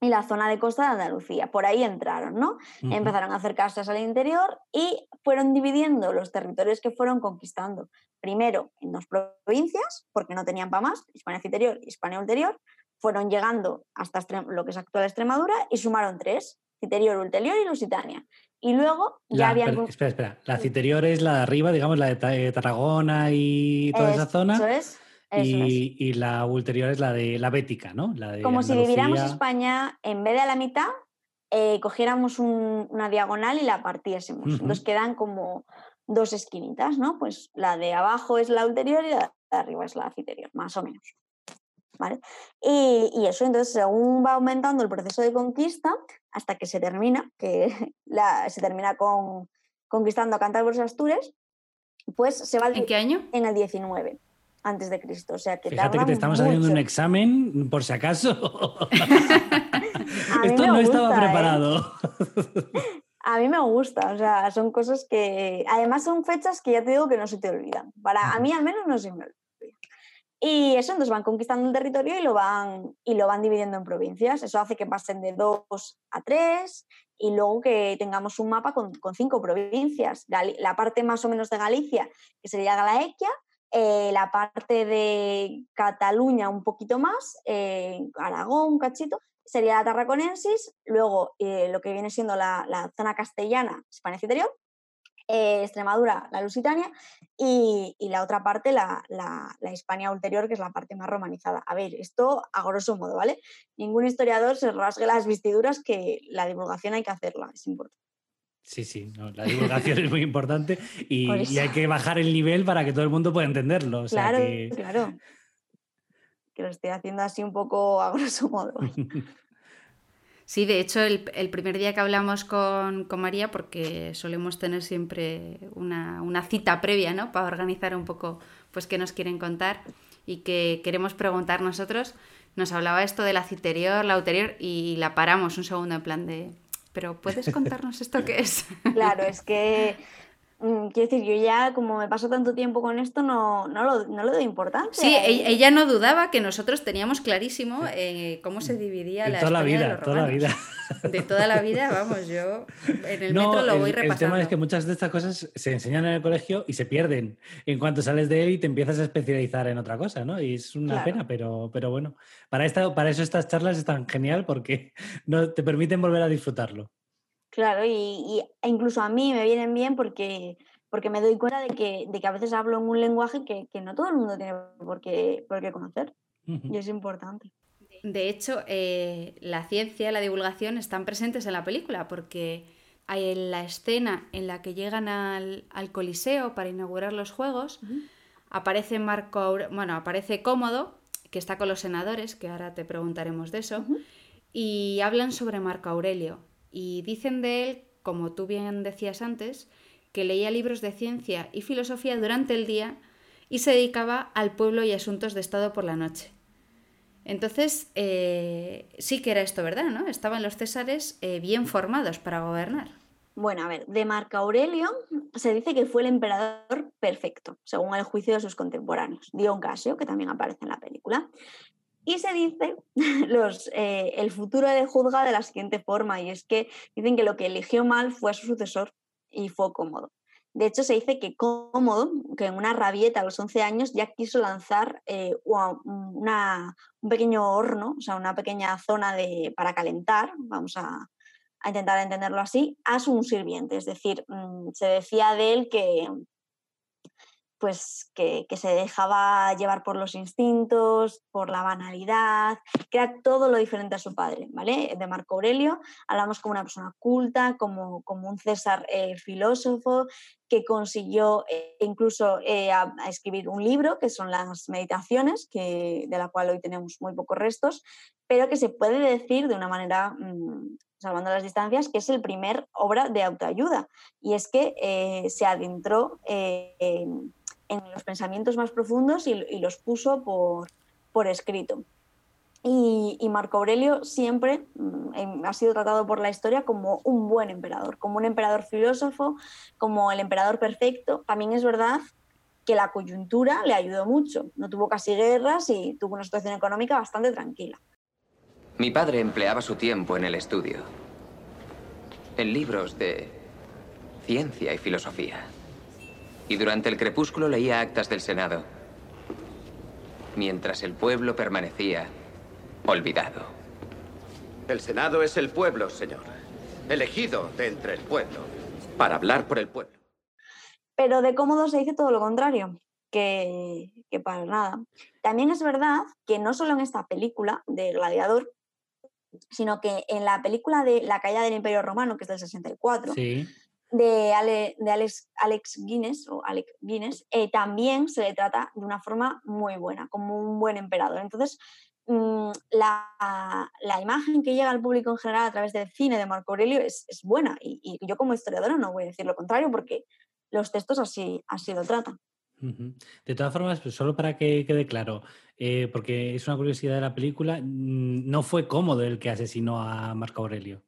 y la zona de costa de Andalucía. Por ahí entraron, ¿no? Empezaron a acercarse al interior y fueron dividiendo los territorios que fueron conquistando. Primero en dos provincias, porque no tenían para más, Hispania Citerior y Hispania Ulterior. Fueron llegando hasta lo que es actual Extremadura y sumaron tres, Citerior, Ulterior y Lusitania. Y luego ya La- per- con- espera, espera. La citerior es la de arriba, digamos, la de eh, Tarragona y toda esa Eso zona. es, eso es. y, y la ulterior es la de la bética, ¿no? La de Como si dividiéramos. España, en vez de a la mitad, eh, cogiéramos un- una diagonal y la partiésemos. Ujú. Entonces quedan como dos esquinitas, ¿no? Pues la de abajo es la ulterior y la de arriba es la citerior, más o menos. ¿Vale? Y, y eso, entonces, según va aumentando el proceso de conquista, hasta que se termina, que (laughs) la- se termina con, conquistando a Cantabria y Astures, pues se va ¿En qué año? en el 19 antes de Cristo. O sea que Fíjate que tarda te estamos haciendo un examen, por si acaso. (laughs) (laughs) Esto me no estaba ¿eh? preparado. A mí me gusta, o sea, son cosas que. Además, son fechas que ya te digo que no se te olvidan. Para a mí, al menos, no se me olvidan. Y eso, entonces van conquistando el territorio y lo van, y lo van dividiendo en provincias. Eso hace que pasen de dos a tres y luego que tengamos un mapa con, con cinco provincias. Gali- la parte más o menos de Galicia, que sería Galaequia, eh, la parte de Cataluña un poquito más, eh, Aragón un cachito, sería la Tarraconensis, luego eh, lo que viene siendo la, la zona castellana, España Interior, eh, Extremadura, la Lusitania, y, y la otra parte, la, la, la, Hispania ulterior, que es la parte más romanizada. A ver, esto a grosso modo, ¿vale? Ningún historiador se rasgue las vestiduras, que la divulgación hay que hacerla, es importante. Sí, sí, no, la divulgación es muy importante y, y, hay que bajar el nivel para que todo el mundo pueda entenderlo. O sea claro, que... claro. Que lo estoy haciendo así un poco a grosso modo. (laughs) Sí, de hecho, el, el, primer día que hablamos con, con, María, porque solemos tener siempre una, una, cita previa, ¿no? Para organizar un poco, pues, qué nos quieren contar y qué queremos preguntar nosotros, nos hablaba esto de la citerior, la ulterior, y la paramos un segundo en plan de, pero ¿puedes contarnos esto qué es? (laughs) Claro, es que quiero decir, yo ya, como me paso tanto tiempo con esto, no, no, lo, no le doy importancia. Sí, e-, ella no dudaba que nosotros teníamos clarísimo eh, cómo se dividía de la toda la vida, de los toda la vida. (laughs) De toda la vida, vamos, yo en el no, metro lo voy el, repasando. El tema es que muchas de estas cosas se enseñan en el colegio y se pierden. En cuanto sales de él y te empiezas a especializar en otra cosa, ¿no? Y es una claro. pena, pero, pero bueno, para, esta, para eso estas charlas están genial porque (laughs) no, te permiten volver a disfrutarlo. Claro, y, y, e incluso a mí me vienen bien porque, porque me doy cuenta de que, de que a veces hablo en un lenguaje que, que no todo el mundo tiene por qué, por qué conocer. Uh -huh. Y es importante. De hecho, eh, la ciencia, la divulgación están presentes en la película porque hay en la escena en la que llegan al, al Coliseo para inaugurar los Juegos, uh -huh. aparece Marco, bueno, aparece Cómodo, que está con los senadores, que ahora te preguntaremos de eso, uh -huh. y hablan sobre Marco Aurelio. Y dicen de él, como tú bien decías antes, que leía libros de ciencia y filosofía durante el día y se dedicaba al pueblo y asuntos de Estado por la noche. Entonces, eh, sí que era esto, ¿verdad? ¿no? Estaban los césares eh, bien formados para gobernar. Bueno, a ver, de Marco Aurelio se dice que fue el emperador perfecto, según el juicio de sus contemporáneos. Dion Casio, que también aparece en la película. Y se dice (laughs) los, eh, el futuro de juzga de la siguiente forma, y es que dicen que lo que eligió mal fue a su sucesor y fue cómodo. De hecho, se dice que cómodo, que en una rabieta a los 11 años ya quiso lanzar eh, una, un pequeño horno, o sea, una pequeña zona de, para calentar, vamos a, a intentar entenderlo así, a su sirviente. Es decir, mmm, se decía de él que, pues que, que, se dejaba llevar por los instintos, por la banalidad, que era todo lo diferente a su padre, ¿vale? De Marco Aurelio hablamos como una persona culta, como, como un César eh, filósofo, que consiguió eh, incluso eh, a, escribir un libro, que son las meditaciones, que, de la cual hoy tenemos muy pocos restos, pero que se puede decir de una manera... Mmm, salvando las distancias, que es el primer obra de autoayuda. Y es que eh, se adentró en, en, los pensamientos más profundos y, y los puso por, por escrito. Y, y, Marco Aurelio siempre mm, ha sido tratado por la historia como un buen emperador, como un emperador filósofo, como el emperador perfecto. También es verdad que la coyuntura le ayudó mucho. No tuvo casi guerras y tuvo una situación económica bastante tranquila. Mi padre empleaba su tiempo en el estudio, en libros de ciencia y filosofía. Y durante el crepúsculo leía actas del Senado, mientras el pueblo permanecía olvidado. El Senado es el pueblo, señor. Elegido de entre el pueblo, para hablar por el pueblo. Pero de cómodo se dice todo lo contrario. Que, que para nada. También es verdad que no solo en esta película de Gladiador, sino que en la película de La caída del Imperio Romano, que es del 64, sí. De, Ale, de Alex, Alex, Guinness, o Alec Guinness, eh, también se le trata de una forma muy buena, como un buen emperador. Entonces, mmm, la, la, imagen que llega al público en general a través del cine de Marco Aurelio es, es buena, y, y, yo como historiadora no voy a decir lo contrario, porque los textos así, así lo tratan. De todas formas, pues solo para que quede claro, eh, porque es una curiosidad de la película, mm, no fue cómodo el que asesinó a Marco Aurelio.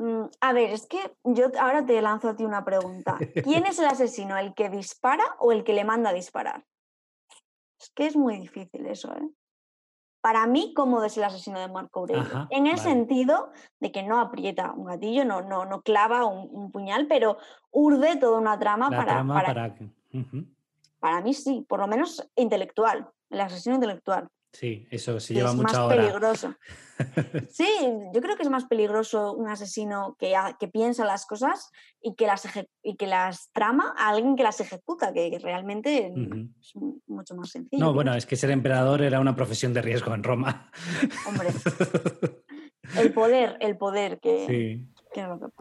Mm, a ver, es que yo ahora te lanzo a ti una pregunta. (laughs) ¿Quién es el asesino? ¿El que dispara o el que le manda a disparar? Es que es muy difícil eso, ¿eh? Para mí, cómodo es el asesino de Marco Aurelio. Ajá, en el vale. sentido de que no aprieta un gatillo, no, no, no clava un, un puñal, pero urde toda una trama La para, trama para para que- Ujú. Para mí sí, por lo menos intelectual, el asesino intelectual. Sí, eso se lleva es mucha más hora. peligroso. (laughs) Sí, yo creo que es más peligroso un asesino que, que piensa las cosas y que las, y que las trama a alguien que las ejecuta, que realmente Ujú. es mu- mucho más sencillo. No, bueno, es que ser emperador era una profesión de riesgo en Roma. Hombre, (laughs) el poder, el poder que, Sí.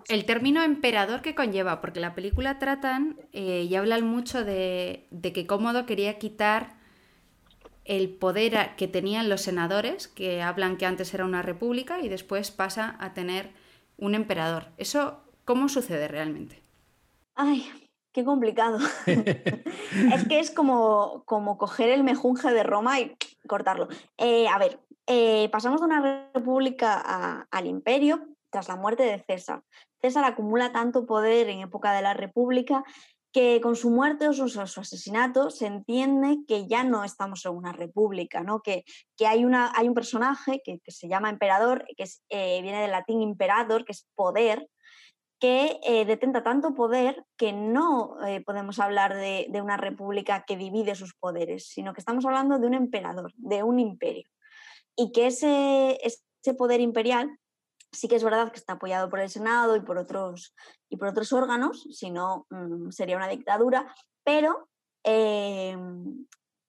El término emperador que conlleva, porque la película tratan eh, y hablan mucho de, de que Cómodo quería quitar el poder que tenían los senadores, que hablan que antes era una república y después pasa a tener un emperador. ¿Eso cómo sucede realmente? Ay, qué complicado. (laughs) es que es como, como coger el mejunje de Roma y cortarlo. Eh, a ver, eh, pasamos de una república a- al imperio tras la muerte de César. César acumula tanto poder en época de la república que con su muerte o su, asesinato se entiende que ya no estamos en una república, ¿no? que, que hay, una, hay un personaje que, que se llama emperador, que es, eh, viene del latín imperator, que es poder, que eh, detenta tanto poder que no eh, podemos hablar de, de una república que divide sus poderes, sino que estamos hablando de un emperador, de un imperio. Y que ese, ese poder imperial sí que es verdad que está apoyado por el Senado y por otros, y por otros órganos, si no mm, sería una dictadura, pero, eh,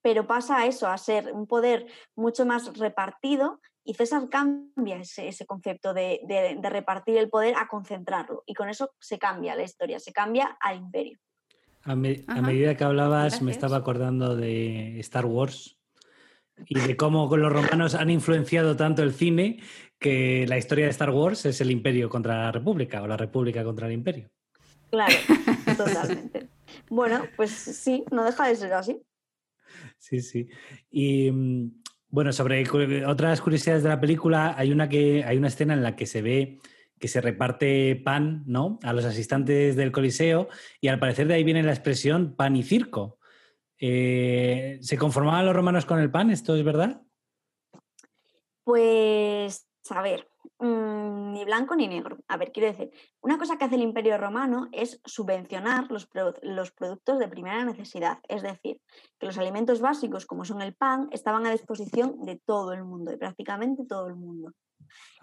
pero pasa a eso, a ser un poder mucho más repartido y César cambia ese, ese concepto de, de- de repartir el poder a concentrarlo y con eso se cambia la historia, se cambia al imperio. A, me- a Ajá. medida que hablabas, me estaba acordando de Star Wars y de cómo con los romanos han influenciado tanto el cine que la historia de Star Wars es el imperio contra la república o la república contra el imperio. Claro, (laughs) totalmente. Bueno, pues sí, no deja de ser así. Sí, sí. Y mm, bueno, sobre otras curiosidades de la película, hay una que hay una escena en la que se ve que se reparte pan, ¿no? A los asistentes del Coliseo y al parecer de ahí viene la expresión pan y circo. Eh, ¿Se conformaban los romanos con el pan? ¿Esto es verdad? Pues, a ver, mm, ni blanco ni negro. A ver, quiero decir, una cosa que hace el Imperio Romano es subvencionar los, los productos de primera necesidad. Es decir, que los alimentos básicos, como son el pan, estaban a disposición de todo el mundo, de prácticamente todo el mundo.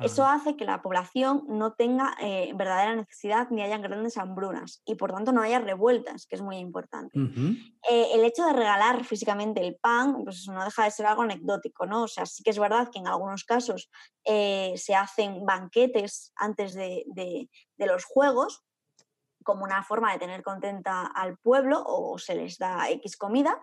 Eso Ah, hace que la población no tenga eh, verdadera necesidad ni hayan grandes hambrunas y por tanto no haya revueltas, que es muy importante. Eh, el hecho de regalar físicamente el pan, pues no deja de ser algo anecdótico, ¿no? O sea, sí que es verdad que en algunos casos eh, se hacen banquetes antes de, de- de los juegos, como una forma de tener contenta al pueblo o se les da X comida,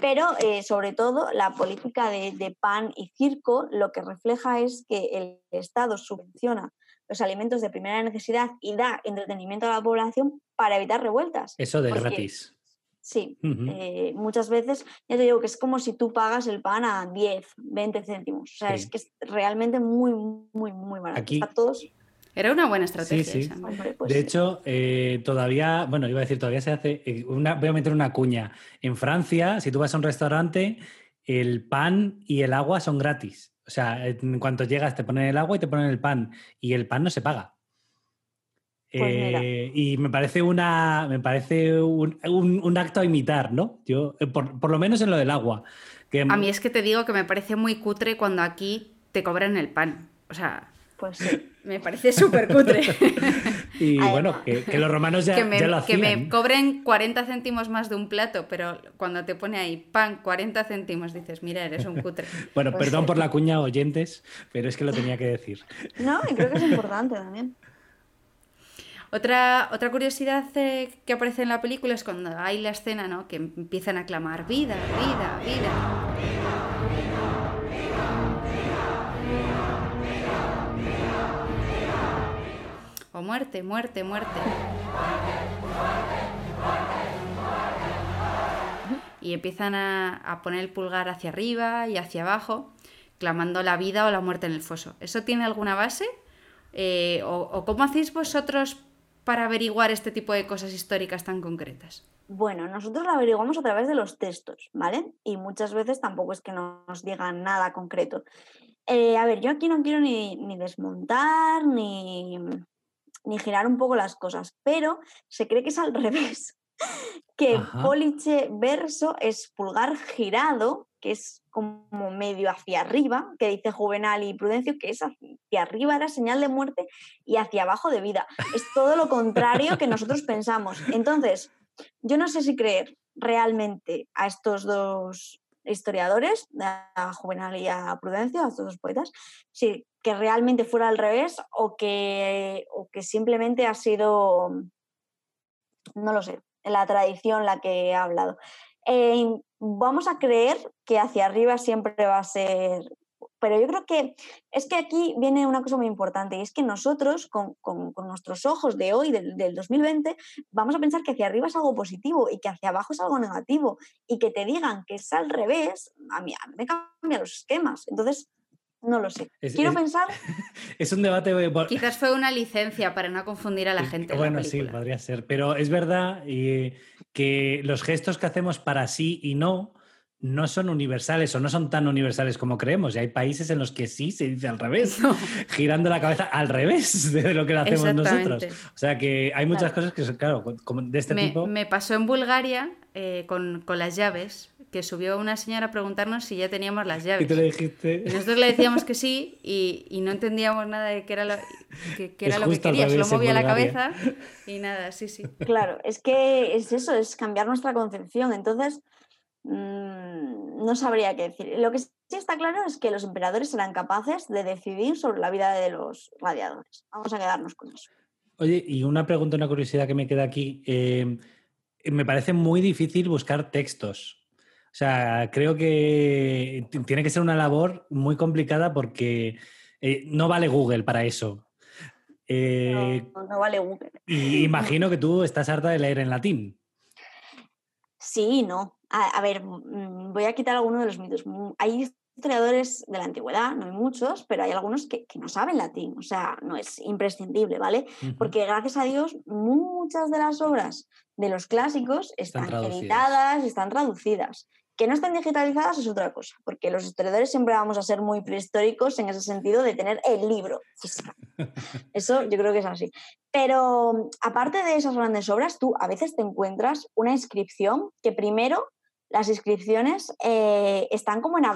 pero eh, sobre todo la política de, de pan y circo lo que refleja es que el Estado subvenciona los alimentos de primera necesidad y da entretenimiento a la población para evitar revueltas. Eso de Porque- gratis. Sí, eh, muchas veces, ya te digo que es como si tú pagas el pan a 10, 20 céntimos. O sea, Sí. es que es realmente muy, muy, muy barato. Aquí- Está todos, Era una buena estrategia. sí. esa. hombre, pues De sí. hecho, eh, todavía, bueno, iba a decir, todavía se hace, eh, una, voy a meter una cuña. En Francia, si tú vas a un restaurante, el pan y el agua son gratis. O sea, en cuanto llegas te ponen el agua y te ponen el pan. Y el pan no se paga. Pues. Eh, y me parece una me parece un, un- un acto a imitar, ¿no? Yo, por, por lo menos en lo del agua. Que, A mí es que te digo que me parece muy cutre cuando aquí te cobran el pan. O sea, Pues sí. me parece súper cutre. (laughs) y Además- bueno, que, que los romanos ya, que, me, ya lo que me hacían. cobren 40 céntimos más de un plato, pero cuando te pone ahí pan 40 céntimos, dices, mira, eres un cutre. (laughs) Bueno, Pues perdón sí. por la cuña, oyentes, pero es que lo tenía que decir. (laughs) No, y creo que es importante también. Otra, otra curiosidad eh, que aparece en la película es cuando hay la escena, ¿no? Que empiezan a clamar vida, vida, vida. O muerte, muerte, muerte. Y empiezan a, a poner el pulgar hacia arriba y hacia abajo, clamando la vida o la muerte en el foso. ¿Eso tiene alguna base? Eh, o, cómo hacéis vosotros para averiguar este tipo de cosas históricas tan concretas? Bueno, nosotros lo averiguamos a través de los textos, ¿vale? Y muchas veces tampoco es que nos digan nada concreto. Eh, a ver, yo aquí no quiero ni, ni desmontar ni, ni girar un poco las cosas, pero se cree que es al (laughs) revés. que Ajá. pólice verso es pulgar girado, que es como medio hacia arriba, que dice Juvenal y Prudencio, que es hacia arriba era señal de muerte y hacia abajo de vida. Es todo lo contrario que nosotros pensamos. Entonces, yo no sé si creer realmente a estos dos historiadores, a Juvenal y a Prudencio, a estos dos poetas, si que realmente fuera al revés o que, o que simplemente ha sido, no lo sé, la tradición la que ha hablado. Eh, vamos a creer que hacia arriba siempre va a ser pero yo creo que es que aquí viene una cosa muy importante y es que nosotros, con, con- nuestros ojos de hoy, del, del 2020, vamos a pensar que hacia arriba es algo positivo y que hacia abajo es algo negativo y que te digan que es al revés, a mí, a mí me cambia los esquemas. Entonces, no lo sé. Es- Quiero es- pensar, (laughs) Es un debate. Quizás fue una licencia para no confundir a la gente. la Bueno, sí, podría ser. Pero es verdad eh, que los gestos que hacemos para sí y no no son universales o no son tan universales como creemos. Y hay países en los que sí se dice al revés, (laughs) No. girando la cabeza al revés (laughs) de lo que lo hacemos nosotros. O sea que hay muchas Claro. cosas que son, claro, como de este me, tipo. me pasó en Bulgaria eh, con, con las llaves, que subió una señora a preguntarnos si ya teníamos las Y llaves. tú le dijiste. Y nosotros le decíamos que sí y, y no entendíamos nada de qué era lo que, era lo que quería. Solo revés en movía la cabeza y nada, sí, sí. claro, es que es eso, es cambiar nuestra concepción. Entonces, mm, no sabría qué decir. Lo que sí está claro es que los emperadores eran capaces de decidir sobre la vida de los gladiadores. Vamos a quedarnos con eso. Oye, y una pregunta, una curiosidad que me queda aquí. eh, me parece muy difícil buscar textos. O sea, creo que tiene que ser una labor muy complicada porque eh, no vale Google para eso. Eh, No, no vale Google. y imagino que tú estás harta de leer en latín. Sí, y no. A, a ver, voy a quitar algunos de los mitos. Hay historiadores de la antigüedad, no hay muchos, pero hay algunos que, que no saben latín, o sea, no es imprescindible, ¿vale? Porque gracias a Dios muchas de las obras de los clásicos Están editadas, están traducidas. Que no están digitalizadas es otra cosa, porque los historiadores siempre vamos a ser muy prehistóricos en ese sentido de tener el libro físico. (laughs) Eso yo creo que es así. Pero aparte de esas grandes obras, tú a veces te encuentras una inscripción que primero las inscripciones eh, están como en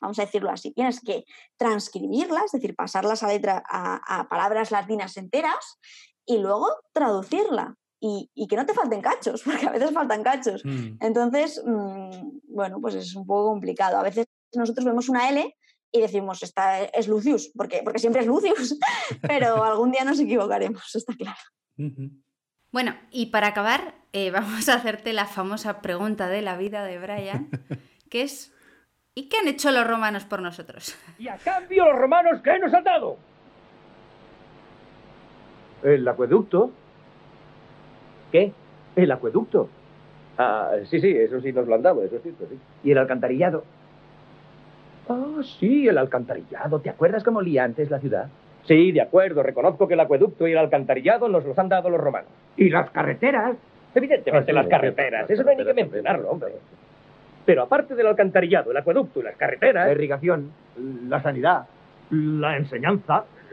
vamos a decirlo así. Tienes que transcribirlas, es decir, pasarlas a, letra, a, a palabras latinas enteras y luego traducirla. Y, y que no te falten cachos, (laughs) porque a veces faltan cachos. Mm. Entonces, mm, bueno, pues es un poco complicado. A veces nosotros vemos una L y decimos, esta es Lucius, porque, porque siempre es Lucius, (laughs) pero (laughs) algún día nos equivocaremos, está claro. Bueno, y para acabar, eh, vamos a hacerte la famosa pregunta de la vida de Brian, que es, ¿y qué han hecho los romanos por nosotros? Y a cambio los romanos, ¿qué nos han dado? El acueducto. ¿Qué? El acueducto. Ah, sí, sí, eso sí nos lo han dado, eso es cierto, sí. Y el alcantarillado. Ah, sí, el alcantarillado. ¿Te acuerdas cómo olía antes la ciudad? Sí, de acuerdo, reconozco que el acueducto y el alcantarillado nos los han dado los romanos. Y las carreteras. Evidentemente Ah, sí, las carreteras, las eso no hay ni que mencionarlo, hombre. Pero aparte del alcantarillado, el acueducto y las carreteras... La irrigación. La sanidad. La enseñanza.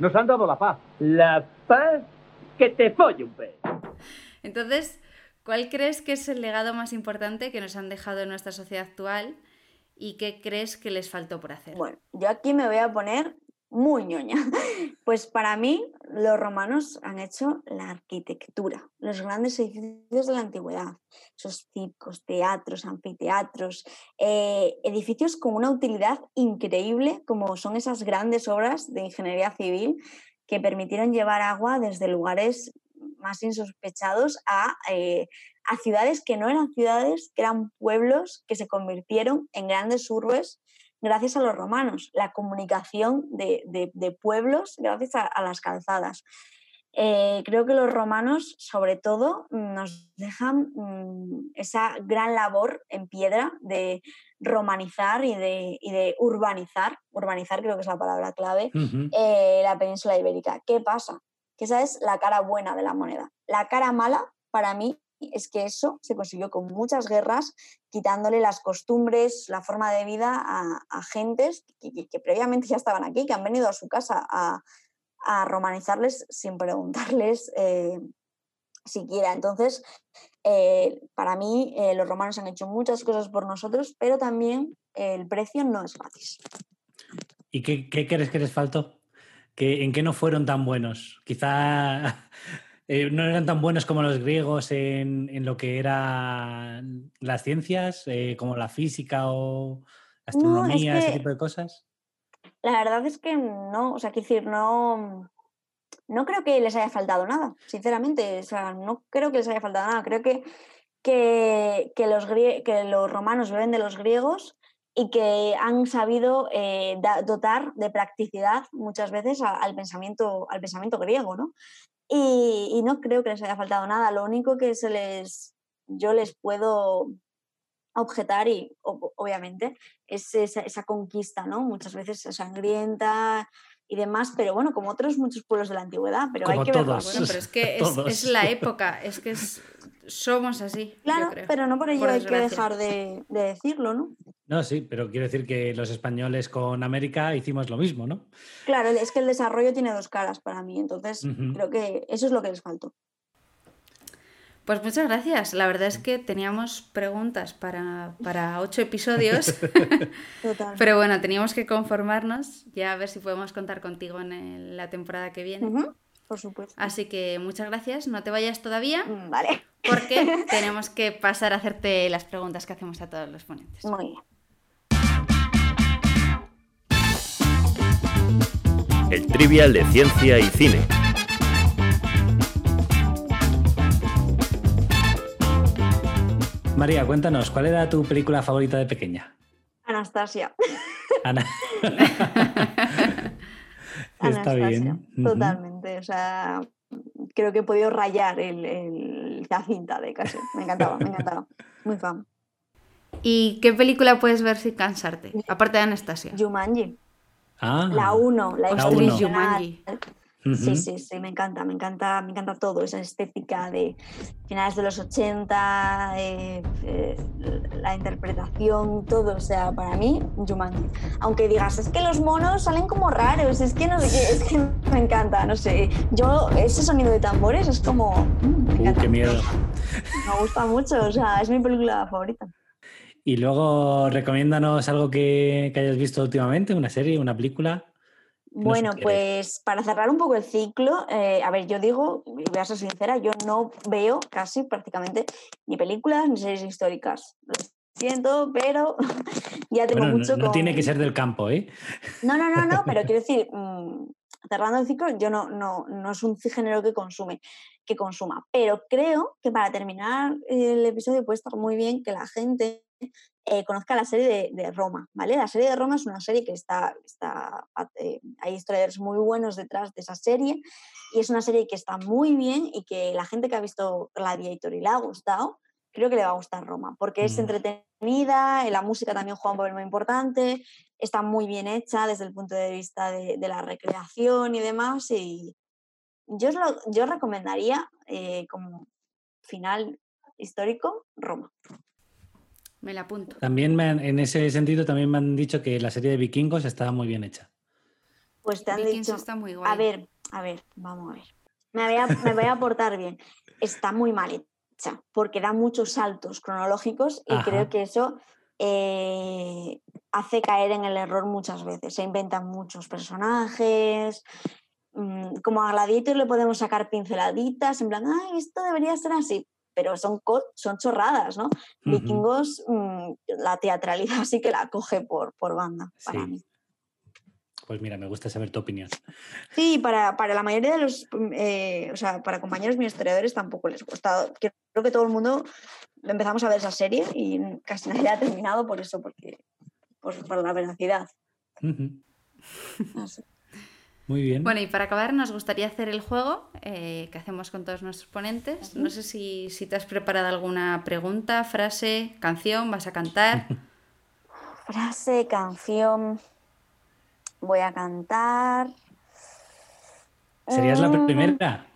Nos han dado la paz. La paz que te folle un pez. Entonces, ¿cuál crees que es el legado más importante que nos han dejado en nuestra sociedad actual y qué crees que les faltó por hacer? Bueno, yo aquí me voy a poner muy ñoña. (laughs) Pues para mí, los romanos han hecho la arquitectura, los grandes edificios de la antigüedad, esos circos, teatros, anfiteatros, eh, edificios con una utilidad increíble, como son esas grandes obras de ingeniería civil que permitieron llevar agua desde lugares más insospechados a, eh, a ciudades que no eran ciudades, que eran pueblos que se convirtieron en grandes urbes gracias a los romanos, la comunicación de, de- de pueblos gracias a, a las calzadas. Eh, creo que los romanos, sobre todo, nos dejan mm, esa gran labor en piedra de romanizar y de, y de urbanizar, urbanizar creo que es la palabra clave, eh, la península ibérica. ¿Qué pasa? Que esa es la cara buena de la moneda. La cara mala, para mí, es que eso se consiguió con muchas guerras, quitándole las costumbres, la forma de vida a, gentes que, previamente ya estaban aquí, que han venido a su casa a, romanizarles sin preguntarles eh, siquiera. Entonces, eh, para mí, eh, los romanos han hecho muchas cosas por nosotros, pero también el precio no es gratis. ¿Y qué, qué crees que les faltó? ¿En qué no fueron tan buenos? Quizá (laughs) eh, no eran tan buenos como los griegos en, lo que eran las ciencias, eh, como la física o la astronomía, ese tipo de cosas. La verdad es que no, o sea, quiero decir, no, no creo que les haya faltado nada, sinceramente, o sea, no creo que les haya faltado nada, creo que, que, los, que los romanos beben de los griegos y que han sabido eh, dotar de practicidad muchas veces al, pensamiento, al pensamiento griego, ¿no? Y, no creo que les haya faltado nada. Lo único que se les, yo les puedo objetar y obviamente es esa, conquista, ¿no? Muchas veces sangrienta y demás, pero bueno, como otros muchos pueblos de la antigüedad, pero hay que todos. Bueno, pero es que (laughs) es, la época, es que somos así. Claro, pero no por ello hay que dejar de, de decirlo, ¿no? No, sí, pero quiero decir que los españoles con América hicimos lo mismo, ¿no? Claro, es que el desarrollo tiene dos caras para mí, entonces creo que eso es lo que les faltó. Pues muchas gracias. La verdad es que teníamos preguntas para, ocho episodios. (laughs) Total. Pero bueno, teníamos que conformarnos. Ya a ver si podemos contar contigo en la temporada que viene. Por supuesto. Así que muchas gracias. No te vayas todavía. Mm, vale. Porque (laughs) tenemos que pasar a hacerte las preguntas que hacemos a todos los ponentes. Muy bien. el trivial de ciencia y cine. María, cuéntanos, ¿cuál era tu película favorita de pequeña? Anastasia. Ana. (laughs) Está bien. Totalmente. O sea, creo que he podido rayar el, la cinta de casi. Me encantaba, me encantaba. Muy fan. ¿Y qué película puedes ver sin cansarte? Aparte de Anastasia. Jumanji. Ah, la 1, la, la Sí, sí, sí, me encanta, me encanta, me encanta todo, esa estética de finales de los 80, eh, eh, la interpretación, todo, o sea, para mí, Jumanji. Aunque digas, es que los monos salen como raros, es que no es que me encanta, no sé. Yo, ese sonido de tambores es como... Mm, uh, qué miedo. Me gusta mucho, o sea, es mi película favorita. Y luego, recomiéndanos algo que, hayas visto últimamente, una serie, una película. Bueno, pues para cerrar un poco el ciclo, eh, a ver, yo digo, y voy a ser sincera, yo no veo casi prácticamente ni películas ni series históricas. Lo siento, pero (laughs) ya tengo mucho. No, no tiene que ser del campo, ¿eh? No, no, no, no, pero (laughs) quiero decir, mm, cerrando el ciclo, yo no, no, no es un género que consume, que consuma. Pero creo que para terminar el episodio puede estar muy bien que la gente eh, conozca la serie de, Roma, ¿vale? La serie de Roma es una serie que está, está eh, hay historiadores muy buenos detrás de esa serie y es una serie que está muy bien y que la gente que ha visto Gladiator y le ha gustado, creo que le va a gustar Roma, porque es mm. entretenida, la música también juega un papel muy importante, está muy bien hecha desde el punto de vista de, la recreación y demás y yo, yo recomendaría eh, como final histórico Roma. Me la apunto. También en ese sentido también me han dicho que la serie de vikingos estaba muy bien hecha. Pues te han dicho. A ver, a ver, vamos a ver. Me voy a, me voy a aportar bien. Está muy mal hecha, porque da muchos saltos cronológicos y creo que eso eh, hace caer en el error muchas veces. Se inventan muchos personajes. Mm, como a Gladiator le podemos sacar pinceladitas, en plan, ay, esto debería ser así pero son, son chorradas, ¿no? Vikingos, mm, la teatralidad (laughs) sí que la coge por, por banda, para mí. Pues mira, me gusta saber tu opinión. Sí, para, la mayoría de los, eh, o sea, para compañeros mis historiadores tampoco les gusta. Creo que todo el mundo empezamos a ver esa serie y casi nadie ha terminado por eso, porque por, la veracidad. Muy bien. Bueno, y para acabar, nos gustaría hacer el juego eh, que hacemos con todos nuestros ponentes. No sé si, si te has preparado alguna pregunta, frase, canción, vas a cantar. (laughs) Frase, canción. Voy a cantar. ¿Serías la Mm, primera?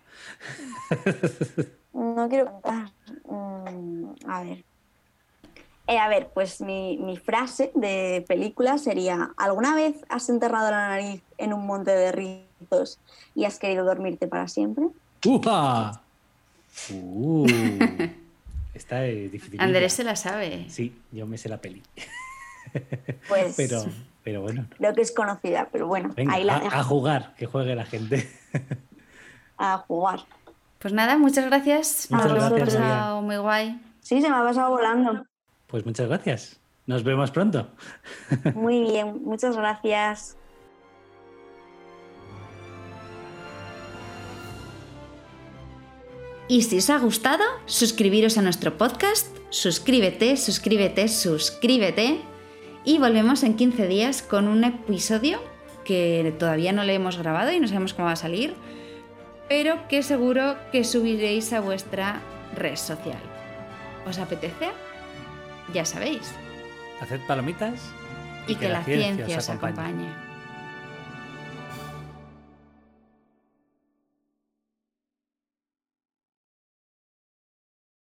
(laughs) No quiero cantar. Mm, a ver. Eh, a ver, pues mi, mi frase de película sería: ¿Alguna vez has enterrado la nariz en un monte de rizos y has querido dormirte para siempre? ¡Upa! Uh, (laughs) esta es difícil. Andrés se la sabe. Sí, yo me sé la peli. (laughs) Pues (laughs) Pero, pero bueno. creo que es conocida, pero bueno, Venga, ahí la a, jugar, que juegue la gente. a jugar. Pues nada, muchas gracias. Muchas gracias, pasado muy guay. Sí, se me ha pasado volando. Pues muchas gracias. Nos vemos pronto. (laughs) Muy bien, muchas gracias. Y si os ha gustado, suscribiros a nuestro podcast, suscríbete, suscríbete, suscríbete. Y volvemos en 15 días con un episodio que todavía no le hemos grabado y no sabemos cómo va a salir, pero que seguro que subiréis a vuestra red social. ¿Os apetece? Ya sabéis. Haced palomitas Y, que, la ciencia, os acompañe.